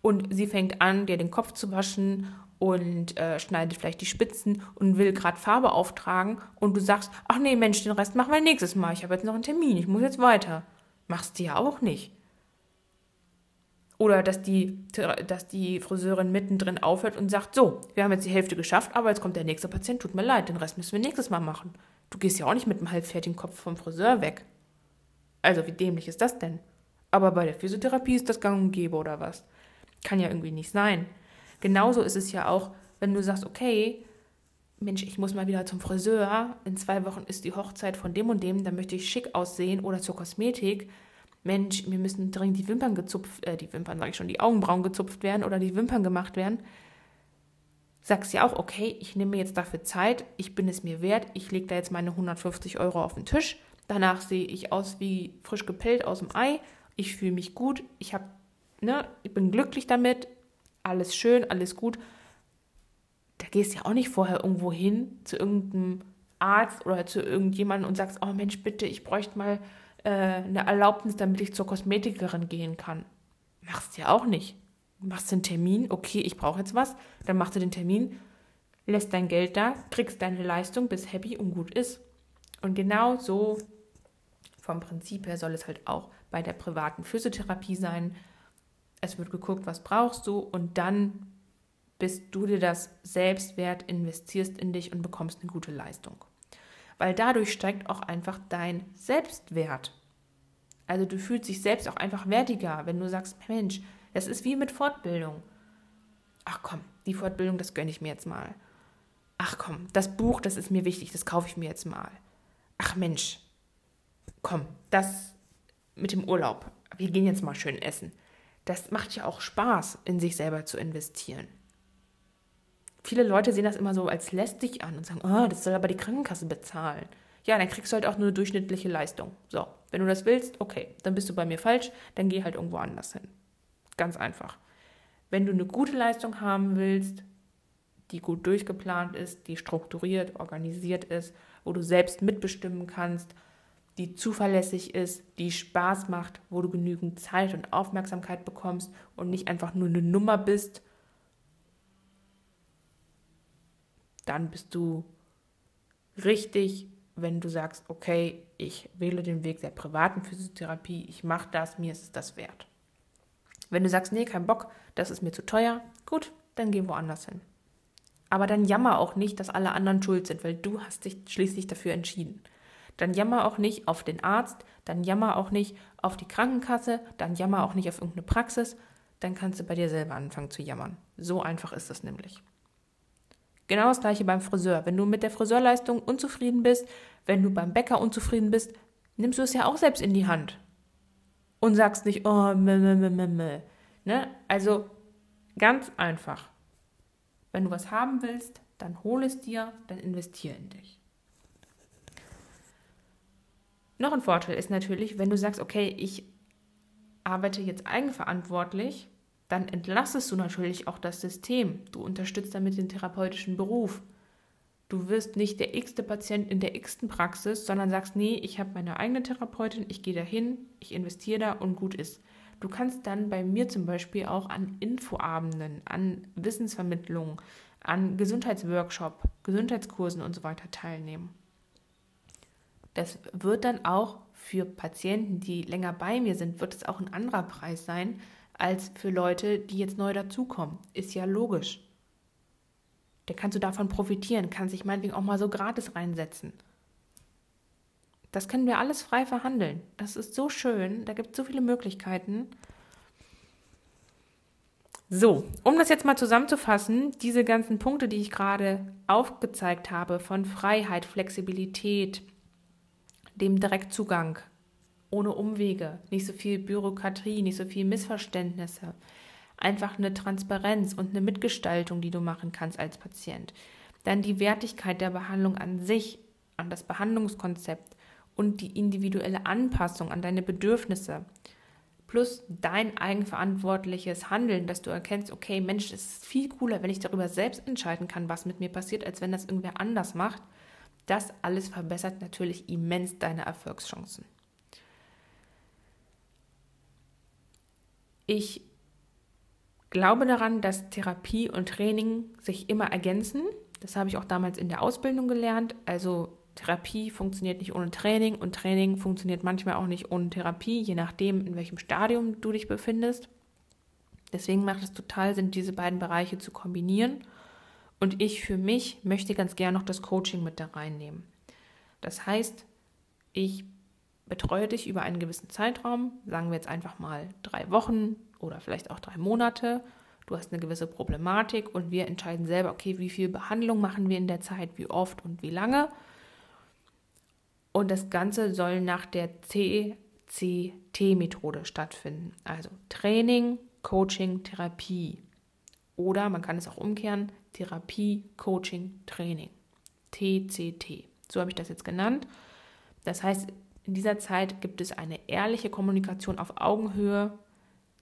und sie fängt an, dir den Kopf zu waschen und äh, schneidet vielleicht die Spitzen und will gerade Farbe auftragen und du sagst, ach nee, Mensch, den Rest machen wir nächstes Mal. Ich habe jetzt noch einen Termin, ich muss jetzt weiter. Machst du ja auch nicht. Oder dass die, dass die Friseurin mittendrin aufhört und sagt, so, wir haben jetzt die Hälfte geschafft, aber jetzt kommt der nächste Patient, tut mir leid, den Rest müssen wir nächstes Mal machen. Du gehst ja auch nicht mit einem halbfertigen Kopf vom Friseur weg. Also wie dämlich ist das denn? Aber bei der Physiotherapie ist das gang und gäbe oder was? Kann ja irgendwie nicht sein. Genauso ist es ja auch, wenn du sagst, okay, Mensch, ich muss mal wieder zum Friseur, in zwei Wochen ist die Hochzeit von dem und dem, da möchte ich schick aussehen oder zur Kosmetik. Mensch, mir müssen dringend die Wimpern gezupft, äh, die Wimpern sage ich schon, die Augenbrauen gezupft werden oder die Wimpern gemacht werden. Sagst ja auch, okay, ich nehme mir jetzt dafür Zeit, ich bin es mir wert, ich lege da jetzt meine 150 Euro auf den Tisch. Danach sehe ich aus wie frisch gepellt aus dem Ei. Ich fühle mich gut, ich habe, ne, ich bin glücklich damit, alles schön, alles gut. Da gehst du ja auch nicht vorher irgendwo hin zu irgendeinem Arzt oder zu irgendjemandem und sagst, oh Mensch, bitte, ich bräuchte mal äh, eine Erlaubnis, damit ich zur Kosmetikerin gehen kann. Machst du ja auch nicht. Machst einen Termin, okay, ich brauche jetzt was, dann machst du den Termin, lässt dein Geld da, kriegst deine Leistung, bist happy und gut ist. Und genau so vom Prinzip her soll es halt auch bei der privaten Physiotherapie sein. Es wird geguckt, was brauchst du und dann bist du dir das selbst wert, investierst in dich und bekommst eine gute Leistung weil dadurch steigt auch einfach dein Selbstwert. Also du fühlst dich selbst auch einfach wertiger, wenn du sagst, Mensch, das ist wie mit Fortbildung. Ach komm, die Fortbildung, das gönne ich mir jetzt mal. Ach komm, das Buch, das ist mir wichtig, das kaufe ich mir jetzt mal. Ach Mensch, komm, das mit dem Urlaub, wir gehen jetzt mal schön essen. Das macht ja auch Spaß, in sich selber zu investieren. Viele Leute sehen das immer so als lästig an und sagen, oh, das soll aber die Krankenkasse bezahlen. Ja, dann kriegst du halt auch nur eine durchschnittliche Leistung. So, wenn du das willst, okay, dann bist du bei mir falsch, dann geh halt irgendwo anders hin. Ganz einfach. Wenn du eine gute Leistung haben willst, die gut durchgeplant ist, die strukturiert, organisiert ist, wo du selbst mitbestimmen kannst, die zuverlässig ist, die Spaß macht, wo du genügend Zeit und Aufmerksamkeit bekommst und nicht einfach nur eine Nummer bist, dann bist du richtig, wenn du sagst, okay, ich wähle den Weg der privaten Physiotherapie, ich mache das, mir ist das wert. Wenn du sagst, nee, kein Bock, das ist mir zu teuer, gut, dann geh woanders hin. Aber dann jammer auch nicht, dass alle anderen schuld sind, weil du hast dich schließlich dafür entschieden. Dann jammer auch nicht auf den Arzt, dann jammer auch nicht auf die Krankenkasse, dann jammer auch nicht auf irgendeine Praxis, dann kannst du bei dir selber anfangen zu jammern. So einfach ist es nämlich. Genau das gleiche beim Friseur. Wenn du mit der Friseurleistung unzufrieden bist, wenn du beim Bäcker unzufrieden bist, nimmst du es ja auch selbst in die Hand. Und sagst nicht, oh, meh, meh, meh, meh. Ne? Also ganz einfach. Wenn du was haben willst, dann hol es dir, dann investiere in dich. Noch ein Vorteil ist natürlich, wenn du sagst, okay, ich arbeite jetzt eigenverantwortlich, dann entlastest du natürlich auch das System. Du unterstützt damit den therapeutischen Beruf. Du wirst nicht der x-te Patient in der x-ten Praxis, sondern sagst, nee, ich habe meine eigene Therapeutin, ich gehe dahin, ich investiere da und gut ist. Du kannst dann bei mir zum Beispiel auch an Infoabenden, an Wissensvermittlung, an Gesundheitsworkshop, Gesundheitskursen und so weiter teilnehmen. Das wird dann auch für Patienten, die länger bei mir sind, wird es auch ein anderer Preis sein, als für Leute, die jetzt neu dazukommen. Ist ja logisch. Der kannst du davon profitieren, kann sich meinetwegen auch mal so gratis reinsetzen. Das können wir alles frei verhandeln. Das ist so schön, da gibt es so viele Möglichkeiten. So, um das jetzt mal zusammenzufassen, diese ganzen Punkte, die ich gerade aufgezeigt habe, von Freiheit, Flexibilität, dem Direktzugang, ohne Umwege, nicht so viel Bürokratie, nicht so viel Missverständnisse. einfach eine Transparenz und eine Mitgestaltung, die du machen kannst als Patient. Dann die Wertigkeit der Behandlung an sich, an das Behandlungskonzept und die individuelle Anpassung an deine Bedürfnisse. Plus dein eigenverantwortliches Handeln, dass du erkennst, okay, Mensch, es ist viel cooler, wenn ich darüber selbst entscheiden kann, was mit mir passiert, als wenn das irgendwer anders macht. Das alles verbessert natürlich immens deine Erfolgschancen. Ich glaube daran, dass Therapie und Training sich immer ergänzen. Das habe ich auch damals in der Ausbildung gelernt. Also Therapie funktioniert nicht ohne Training und Training funktioniert manchmal auch nicht ohne Therapie, je nachdem, in welchem Stadium du dich befindest. Deswegen macht es total Sinn, diese beiden Bereiche zu kombinieren. Und ich für mich möchte ganz gerne noch das Coaching mit da reinnehmen. Das heißt, ich betreue dich über einen gewissen Zeitraum, sagen wir jetzt einfach mal drei Wochen oder vielleicht auch drei Monate. Du hast eine gewisse Problematik und wir entscheiden selber, okay, wie viel Behandlung machen wir in der Zeit, wie oft und wie lange. Und das Ganze soll nach der CCT-Methode stattfinden. Also Training, Coaching, Therapie. Oder man kann es auch umkehren, Therapie, Coaching, Training. TCT. So habe ich das jetzt genannt. Das heißt, in dieser Zeit gibt es eine ehrliche Kommunikation auf Augenhöhe.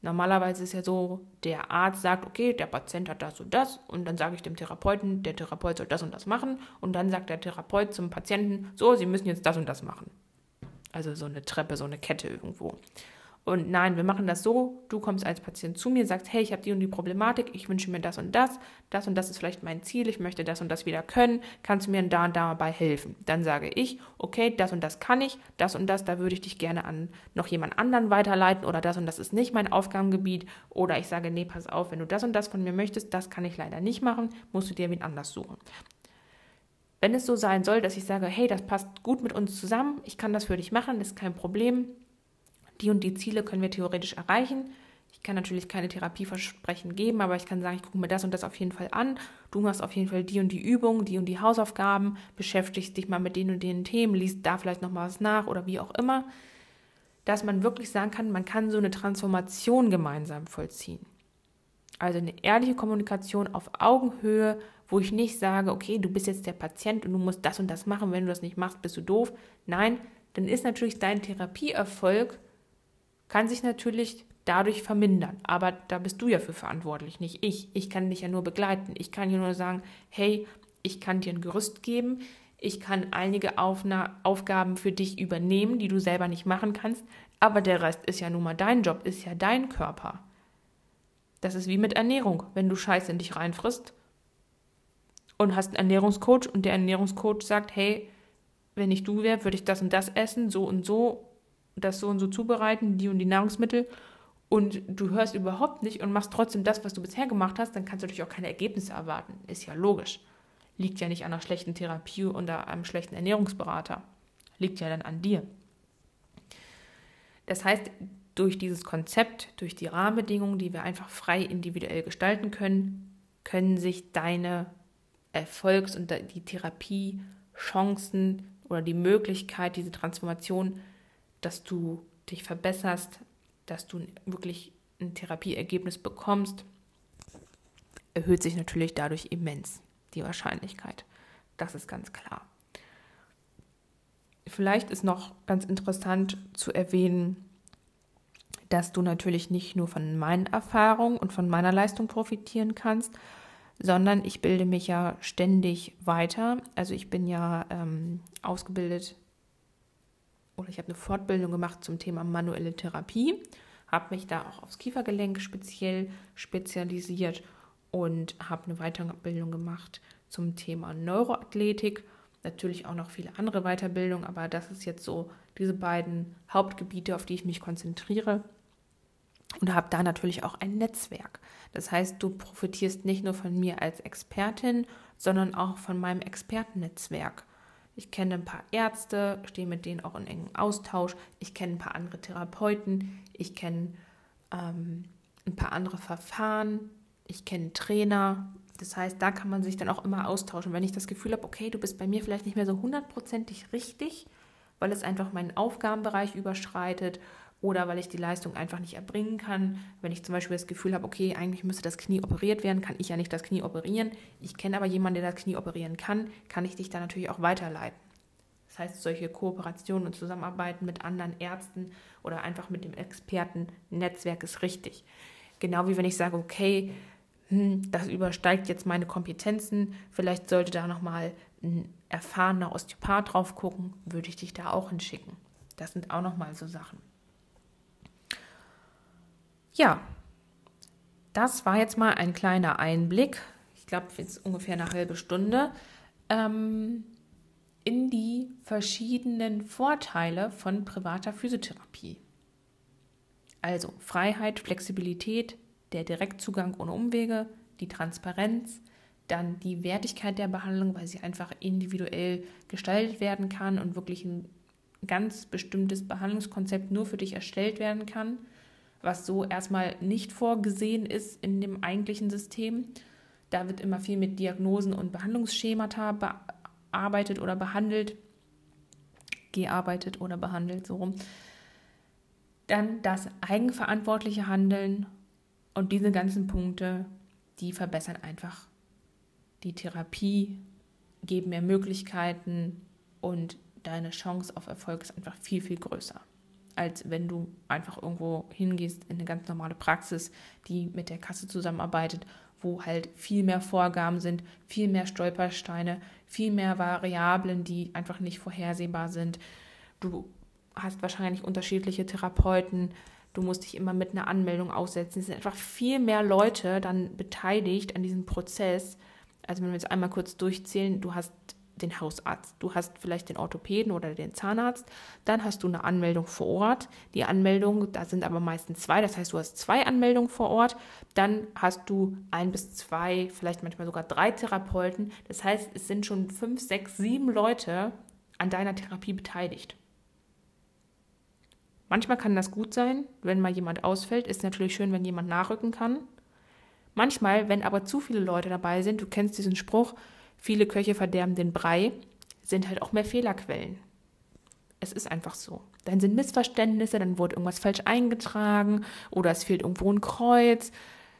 Normalerweise ist ja so, der Arzt sagt, okay, der Patient hat das und das und dann sage ich dem Therapeuten, der Therapeut soll das und das machen und dann sagt der Therapeut zum Patienten, so, Sie müssen jetzt das und das machen. Also so eine Treppe, so eine Kette irgendwo. Und nein, wir machen das so, du kommst als Patient zu mir, sagst, hey, ich habe die und die Problematik, ich wünsche mir das und das, das und das ist vielleicht mein Ziel, ich möchte das und das wieder können, kannst du mir da und dabei helfen? Dann sage ich, okay, das und das kann ich, das und das, da würde ich dich gerne an noch jemand anderen weiterleiten oder das und das ist nicht mein Aufgabengebiet oder ich sage, nee, pass auf, wenn du das und das von mir möchtest, das kann ich leider nicht machen, musst du dir wen anders suchen. Wenn es so sein soll, dass ich sage, hey, das passt gut mit uns zusammen, ich kann das für dich machen, ist kein Problem, die und die Ziele können wir theoretisch erreichen. Ich kann natürlich keine Therapieversprechen geben, aber ich kann sagen, ich gucke mir das und das auf jeden Fall an. Du machst auf jeden Fall die und die Übungen, die und die Hausaufgaben, beschäftigst dich mal mit den und den Themen, liest da vielleicht noch mal was nach oder wie auch immer. Dass man wirklich sagen kann, man kann so eine Transformation gemeinsam vollziehen. Also eine ehrliche Kommunikation auf Augenhöhe, wo ich nicht sage, okay, du bist jetzt der Patient und du musst das und das machen, wenn du das nicht machst, bist du doof. Nein, dann ist natürlich dein Therapieerfolg kann sich natürlich dadurch vermindern. Aber da bist du ja für verantwortlich, nicht ich. Ich kann dich ja nur begleiten. Ich kann dir nur sagen, hey, ich kann dir ein Gerüst geben. Ich kann einige Aufna Aufgaben für dich übernehmen, die du selber nicht machen kannst. Aber der Rest ist ja nun mal dein Job, ist ja dein Körper. Das ist wie mit Ernährung. Wenn du Scheiße in dich reinfrisst und hast einen Ernährungscoach und der Ernährungscoach sagt, hey, wenn ich du wäre, würde ich das und das essen, so und so das so und so zubereiten, die und die Nahrungsmittel, und du hörst überhaupt nicht und machst trotzdem das, was du bisher gemacht hast, dann kannst du natürlich auch keine Ergebnisse erwarten. Ist ja logisch. Liegt ja nicht an einer schlechten Therapie oder einem schlechten Ernährungsberater. Liegt ja dann an dir. Das heißt, durch dieses Konzept, durch die Rahmenbedingungen, die wir einfach frei individuell gestalten können, können sich deine Erfolgs- und die Therapiechancen oder die Möglichkeit, diese Transformation dass du dich verbesserst, dass du wirklich ein Therapieergebnis bekommst, erhöht sich natürlich dadurch immens die Wahrscheinlichkeit. Das ist ganz klar. Vielleicht ist noch ganz interessant zu erwähnen, dass du natürlich nicht nur von meinen Erfahrungen und von meiner Leistung profitieren kannst, sondern ich bilde mich ja ständig weiter. Also ich bin ja ähm, ausgebildet oder ich habe eine Fortbildung gemacht zum Thema manuelle Therapie, habe mich da auch aufs Kiefergelenk speziell spezialisiert und habe eine Weiterbildung gemacht zum Thema Neuroathletik. Natürlich auch noch viele andere Weiterbildungen, aber das ist jetzt so diese beiden Hauptgebiete, auf die ich mich konzentriere. Und habe da natürlich auch ein Netzwerk. Das heißt, du profitierst nicht nur von mir als Expertin, sondern auch von meinem Expertennetzwerk. Ich kenne ein paar Ärzte, stehe mit denen auch in engem Austausch. Ich kenne ein paar andere Therapeuten. Ich kenne ähm, ein paar andere Verfahren. Ich kenne Trainer. Das heißt, da kann man sich dann auch immer austauschen. Wenn ich das Gefühl habe, okay, du bist bei mir vielleicht nicht mehr so hundertprozentig richtig, weil es einfach meinen Aufgabenbereich überschreitet oder weil ich die Leistung einfach nicht erbringen kann. Wenn ich zum Beispiel das Gefühl habe, okay, eigentlich müsste das Knie operiert werden, kann ich ja nicht das Knie operieren. Ich kenne aber jemanden, der das Knie operieren kann, kann ich dich da natürlich auch weiterleiten. Das heißt, solche Kooperationen und Zusammenarbeiten mit anderen Ärzten oder einfach mit dem Expertennetzwerk ist richtig. Genau wie wenn ich sage, okay, hm, das übersteigt jetzt meine Kompetenzen, vielleicht sollte da nochmal ein erfahrener Osteopath drauf gucken, würde ich dich da auch hinschicken. Das sind auch nochmal so Sachen. Ja, das war jetzt mal ein kleiner Einblick, ich glaube jetzt ungefähr eine halbe Stunde, ähm, in die verschiedenen Vorteile von privater Physiotherapie. Also Freiheit, Flexibilität, der Direktzugang ohne Umwege, die Transparenz, dann die Wertigkeit der Behandlung, weil sie einfach individuell gestaltet werden kann und wirklich ein ganz bestimmtes Behandlungskonzept nur für dich erstellt werden kann was so erstmal nicht vorgesehen ist in dem eigentlichen System. Da wird immer viel mit Diagnosen und Behandlungsschemata bearbeitet oder behandelt, gearbeitet oder behandelt, so rum. Dann das eigenverantwortliche Handeln und diese ganzen Punkte, die verbessern einfach die Therapie, geben mehr Möglichkeiten und deine Chance auf Erfolg ist einfach viel, viel größer als wenn du einfach irgendwo hingehst in eine ganz normale Praxis, die mit der Kasse zusammenarbeitet, wo halt viel mehr Vorgaben sind, viel mehr Stolpersteine, viel mehr Variablen, die einfach nicht vorhersehbar sind. Du hast wahrscheinlich unterschiedliche Therapeuten, du musst dich immer mit einer Anmeldung aussetzen. Es sind einfach viel mehr Leute dann beteiligt an diesem Prozess. Also wenn wir jetzt einmal kurz durchzählen, du hast den Hausarzt, du hast vielleicht den Orthopäden oder den Zahnarzt, dann hast du eine Anmeldung vor Ort. Die Anmeldung, da sind aber meistens zwei, das heißt, du hast zwei Anmeldungen vor Ort, dann hast du ein bis zwei, vielleicht manchmal sogar drei Therapeuten. Das heißt, es sind schon fünf, sechs, sieben Leute an deiner Therapie beteiligt. Manchmal kann das gut sein, wenn mal jemand ausfällt, ist natürlich schön, wenn jemand nachrücken kann. Manchmal, wenn aber zu viele Leute dabei sind, du kennst diesen Spruch, viele Köche verderben den Brei, sind halt auch mehr Fehlerquellen. Es ist einfach so. Dann sind Missverständnisse, dann wurde irgendwas falsch eingetragen oder es fehlt irgendwo ein Kreuz.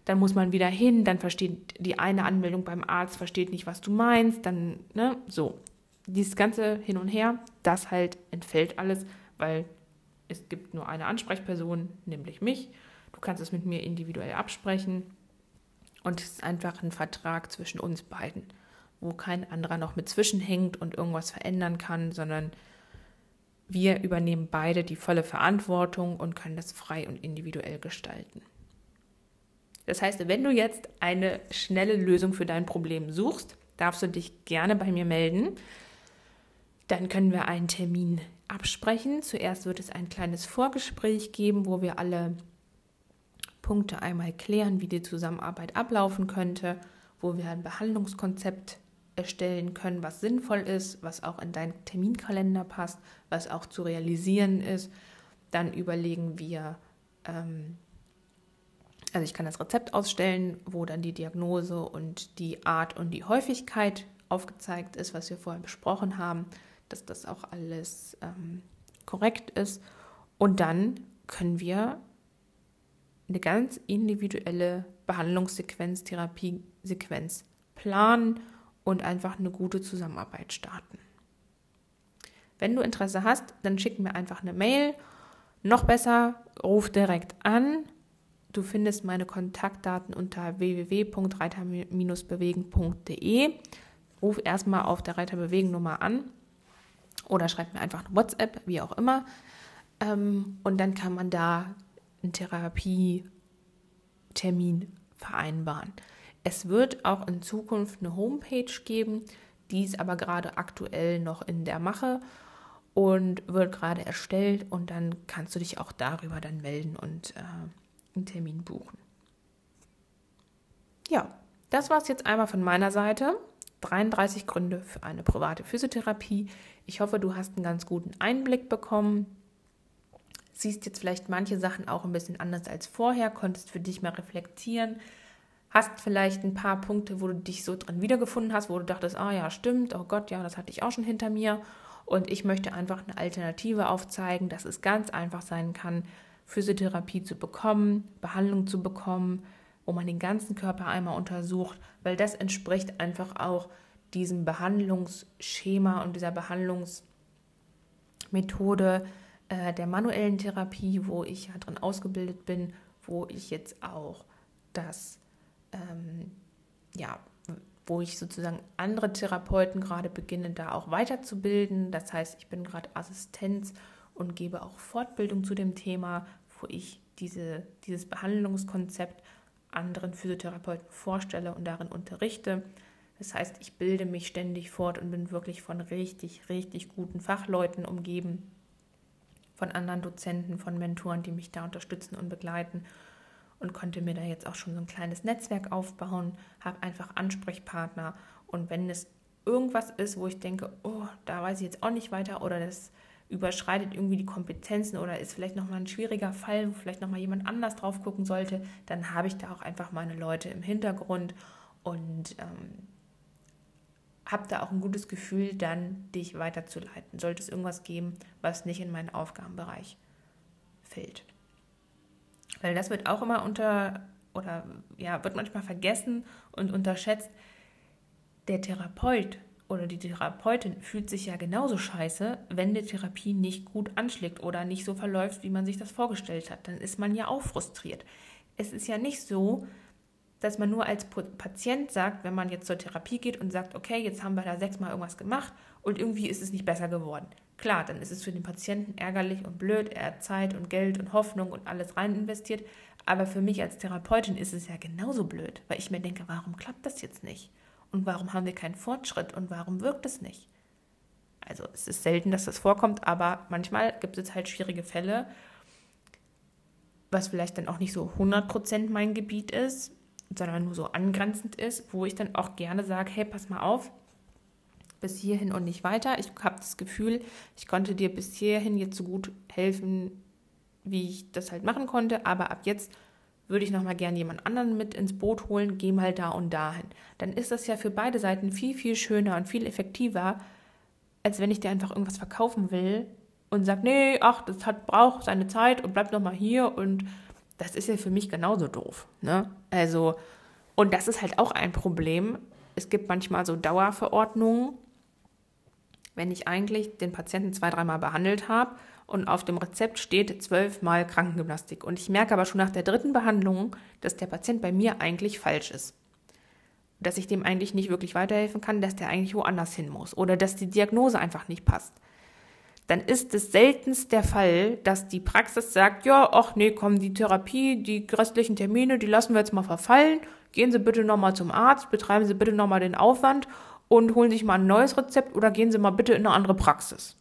Dann muss man wieder hin, dann versteht die eine Anmeldung beim Arzt, versteht nicht, was du meinst, dann, ne, so. Dieses ganze Hin und Her, das halt entfällt alles, weil es gibt nur eine Ansprechperson, nämlich mich. Du kannst es mit mir individuell absprechen und es ist einfach ein Vertrag zwischen uns beiden wo kein anderer noch mit zwischenhängt und irgendwas verändern kann, sondern wir übernehmen beide die volle Verantwortung und können das frei und individuell gestalten. Das heißt, wenn du jetzt eine schnelle Lösung für dein Problem suchst, darfst du dich gerne bei mir melden. Dann können wir einen Termin absprechen. Zuerst wird es ein kleines Vorgespräch geben, wo wir alle Punkte einmal klären, wie die Zusammenarbeit ablaufen könnte, wo wir ein Behandlungskonzept erstellen können, was sinnvoll ist, was auch in deinen Terminkalender passt, was auch zu realisieren ist. Dann überlegen wir, ähm, also ich kann das Rezept ausstellen, wo dann die Diagnose und die Art und die Häufigkeit aufgezeigt ist, was wir vorher besprochen haben, dass das auch alles ähm, korrekt ist. Und dann können wir eine ganz individuelle Behandlungssequenz, Therapiesequenz planen und einfach eine gute Zusammenarbeit starten. Wenn du Interesse hast, dann schick mir einfach eine Mail. Noch besser, ruf direkt an. Du findest meine Kontaktdaten unter www.reiter-bewegen.de. Ruf erstmal auf der Reiterbewegen Nummer an oder schreib mir einfach eine WhatsApp, wie auch immer. Ähm, und dann kann man da einen Therapietermin vereinbaren. Es wird auch in Zukunft eine Homepage geben, die ist aber gerade aktuell noch in der Mache und wird gerade erstellt und dann kannst du dich auch darüber dann melden und äh, einen Termin buchen. Ja, das war es jetzt einmal von meiner Seite. 33 Gründe für eine private Physiotherapie. Ich hoffe, du hast einen ganz guten Einblick bekommen. Siehst jetzt vielleicht manche Sachen auch ein bisschen anders als vorher, konntest für dich mal reflektieren, hast vielleicht ein paar Punkte, wo du dich so drin wiedergefunden hast, wo du dachtest, ah ja, stimmt, oh Gott, ja, das hatte ich auch schon hinter mir. Und ich möchte einfach eine Alternative aufzeigen, dass es ganz einfach sein kann, Physiotherapie zu bekommen, Behandlung zu bekommen, wo man den ganzen Körper einmal untersucht, weil das entspricht einfach auch diesem Behandlungsschema und dieser Behandlungsmethode äh, der manuellen Therapie, wo ich ja drin ausgebildet bin, wo ich jetzt auch das, ähm, ja, wo ich sozusagen andere Therapeuten gerade beginne, da auch weiterzubilden. Das heißt, ich bin gerade Assistenz und gebe auch Fortbildung zu dem Thema, wo ich diese, dieses Behandlungskonzept anderen Physiotherapeuten vorstelle und darin unterrichte. Das heißt, ich bilde mich ständig fort und bin wirklich von richtig, richtig guten Fachleuten umgeben, von anderen Dozenten, von Mentoren, die mich da unterstützen und begleiten und konnte mir da jetzt auch schon so ein kleines Netzwerk aufbauen, habe einfach Ansprechpartner und wenn es irgendwas ist, wo ich denke, oh, da weiß ich jetzt auch nicht weiter oder das überschreitet irgendwie die Kompetenzen oder ist vielleicht nochmal ein schwieriger Fall, wo vielleicht nochmal jemand anders drauf gucken sollte, dann habe ich da auch einfach meine Leute im Hintergrund und ähm, habe da auch ein gutes Gefühl, dann dich weiterzuleiten. Sollte es irgendwas geben, was nicht in meinen Aufgabenbereich fällt. Weil das wird auch immer unter oder ja, wird manchmal vergessen und unterschätzt. Der Therapeut oder die Therapeutin fühlt sich ja genauso scheiße, wenn die Therapie nicht gut anschlägt oder nicht so verläuft, wie man sich das vorgestellt hat. Dann ist man ja auch frustriert. Es ist ja nicht so, dass man nur als Patient sagt, wenn man jetzt zur Therapie geht und sagt, okay, jetzt haben wir da sechsmal irgendwas gemacht und irgendwie ist es nicht besser geworden. Klar, dann ist es für den Patienten ärgerlich und blöd, er hat Zeit und Geld und Hoffnung und alles rein investiert. Aber für mich als Therapeutin ist es ja genauso blöd, weil ich mir denke, warum klappt das jetzt nicht? Und warum haben wir keinen Fortschritt und warum wirkt es nicht? Also es ist selten, dass das vorkommt, aber manchmal gibt es halt schwierige Fälle, was vielleicht dann auch nicht so 100% mein Gebiet ist, sondern nur so angrenzend ist, wo ich dann auch gerne sage, hey, pass mal auf, bis hierhin und nicht weiter. Ich habe das Gefühl, ich konnte dir bis hierhin jetzt so gut helfen, wie ich das halt machen konnte, aber ab jetzt würde ich nochmal gerne jemand anderen mit ins Boot holen, geh mal da und dahin. Dann ist das ja für beide Seiten viel, viel schöner und viel effektiver, als wenn ich dir einfach irgendwas verkaufen will und sage, nee, ach, das hat, braucht seine Zeit und bleib nochmal hier und das ist ja für mich genauso doof. Ne? Also, und das ist halt auch ein Problem. Es gibt manchmal so Dauerverordnungen, wenn ich eigentlich den Patienten zwei, dreimal behandelt habe und auf dem Rezept steht zwölfmal Krankengymnastik. Und ich merke aber schon nach der dritten Behandlung, dass der Patient bei mir eigentlich falsch ist. Dass ich dem eigentlich nicht wirklich weiterhelfen kann, dass der eigentlich woanders hin muss oder dass die Diagnose einfach nicht passt dann ist es seltenst der Fall, dass die Praxis sagt, ja, ach nee, komm, die Therapie, die restlichen Termine, die lassen wir jetzt mal verfallen. Gehen Sie bitte nochmal zum Arzt, betreiben Sie bitte nochmal den Aufwand und holen sich mal ein neues Rezept oder gehen Sie mal bitte in eine andere Praxis.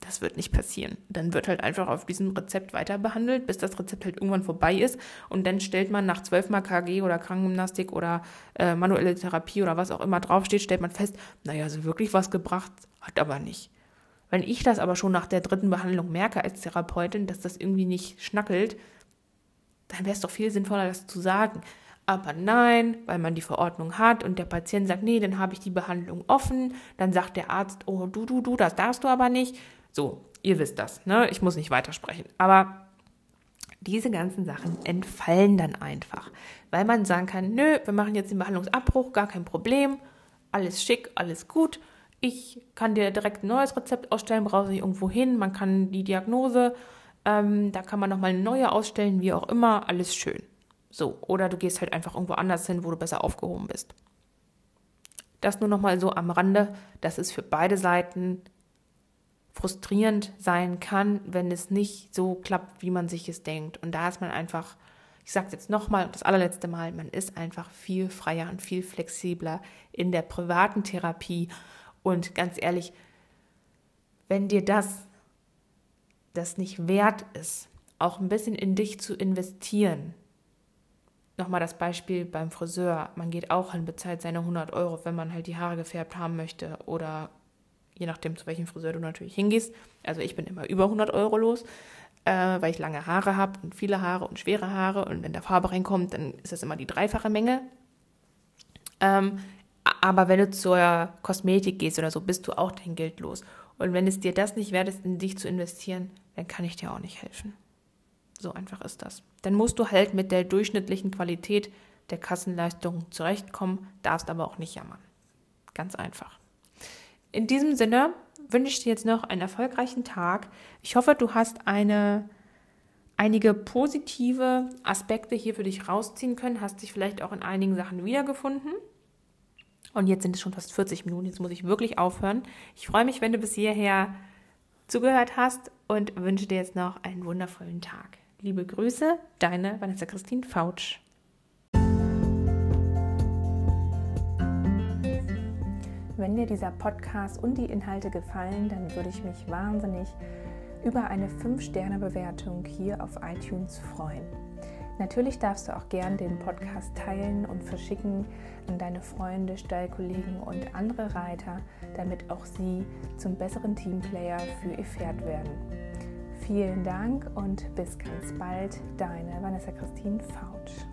Das wird nicht passieren. Dann wird halt einfach auf diesem Rezept weiter behandelt, bis das Rezept halt irgendwann vorbei ist. Und dann stellt man nach zwölfmal KG oder Krankengymnastik oder äh, manuelle Therapie oder was auch immer draufsteht, stellt man fest, naja, so wirklich was gebracht hat aber nicht. Wenn ich das aber schon nach der dritten Behandlung merke als Therapeutin, dass das irgendwie nicht schnackelt, dann wäre es doch viel sinnvoller, das zu sagen. Aber nein, weil man die Verordnung hat und der Patient sagt, nee, dann habe ich die Behandlung offen. Dann sagt der Arzt, oh, du, du, du, das darfst du aber nicht. So, ihr wisst das, ne? Ich muss nicht weitersprechen. Aber diese ganzen Sachen entfallen dann einfach, weil man sagen kann, nö, wir machen jetzt den Behandlungsabbruch, gar kein Problem, alles schick, alles gut ich kann dir direkt ein neues Rezept ausstellen, brauchst nicht irgendwo hin. Man kann die Diagnose, ähm, da kann man nochmal eine neue ausstellen, wie auch immer, alles schön. So, oder du gehst halt einfach irgendwo anders hin, wo du besser aufgehoben bist. Das nur nochmal so am Rande, dass es für beide Seiten frustrierend sein kann, wenn es nicht so klappt, wie man sich es denkt. Und da ist man einfach, ich sage jetzt nochmal, das allerletzte Mal, man ist einfach viel freier und viel flexibler in der privaten Therapie und ganz ehrlich, wenn dir das, das nicht wert ist, auch ein bisschen in dich zu investieren, nochmal das Beispiel beim Friseur, man geht auch hin, bezahlt seine 100 Euro, wenn man halt die Haare gefärbt haben möchte oder je nachdem, zu welchem Friseur du natürlich hingehst. Also ich bin immer über 100 Euro los, äh, weil ich lange Haare habe und viele Haare und schwere Haare und wenn der Farbe reinkommt, dann ist das immer die dreifache Menge. Ähm, aber wenn du zur Kosmetik gehst oder so, bist du auch dein Geld los. Und wenn es dir das nicht wert ist, in dich zu investieren, dann kann ich dir auch nicht helfen. So einfach ist das. Dann musst du halt mit der durchschnittlichen Qualität der Kassenleistung zurechtkommen, darfst aber auch nicht jammern. Ganz einfach. In diesem Sinne wünsche ich dir jetzt noch einen erfolgreichen Tag. Ich hoffe, du hast eine, einige positive Aspekte hier für dich rausziehen können, hast dich vielleicht auch in einigen Sachen wiedergefunden. Und jetzt sind es schon fast 40 Minuten, jetzt muss ich wirklich aufhören. Ich freue mich, wenn du bis hierher zugehört hast und wünsche dir jetzt noch einen wundervollen Tag. Liebe Grüße, deine Vanessa Christine Fautsch. Wenn dir dieser Podcast und die Inhalte gefallen, dann würde ich mich wahnsinnig über eine 5-Sterne-Bewertung hier auf iTunes freuen. Natürlich darfst du auch gern den Podcast teilen und verschicken an deine Freunde, Stallkollegen und andere Reiter, damit auch sie zum besseren Teamplayer für ihr Pferd werden. Vielen Dank und bis ganz bald, deine Vanessa Christine Fautsch.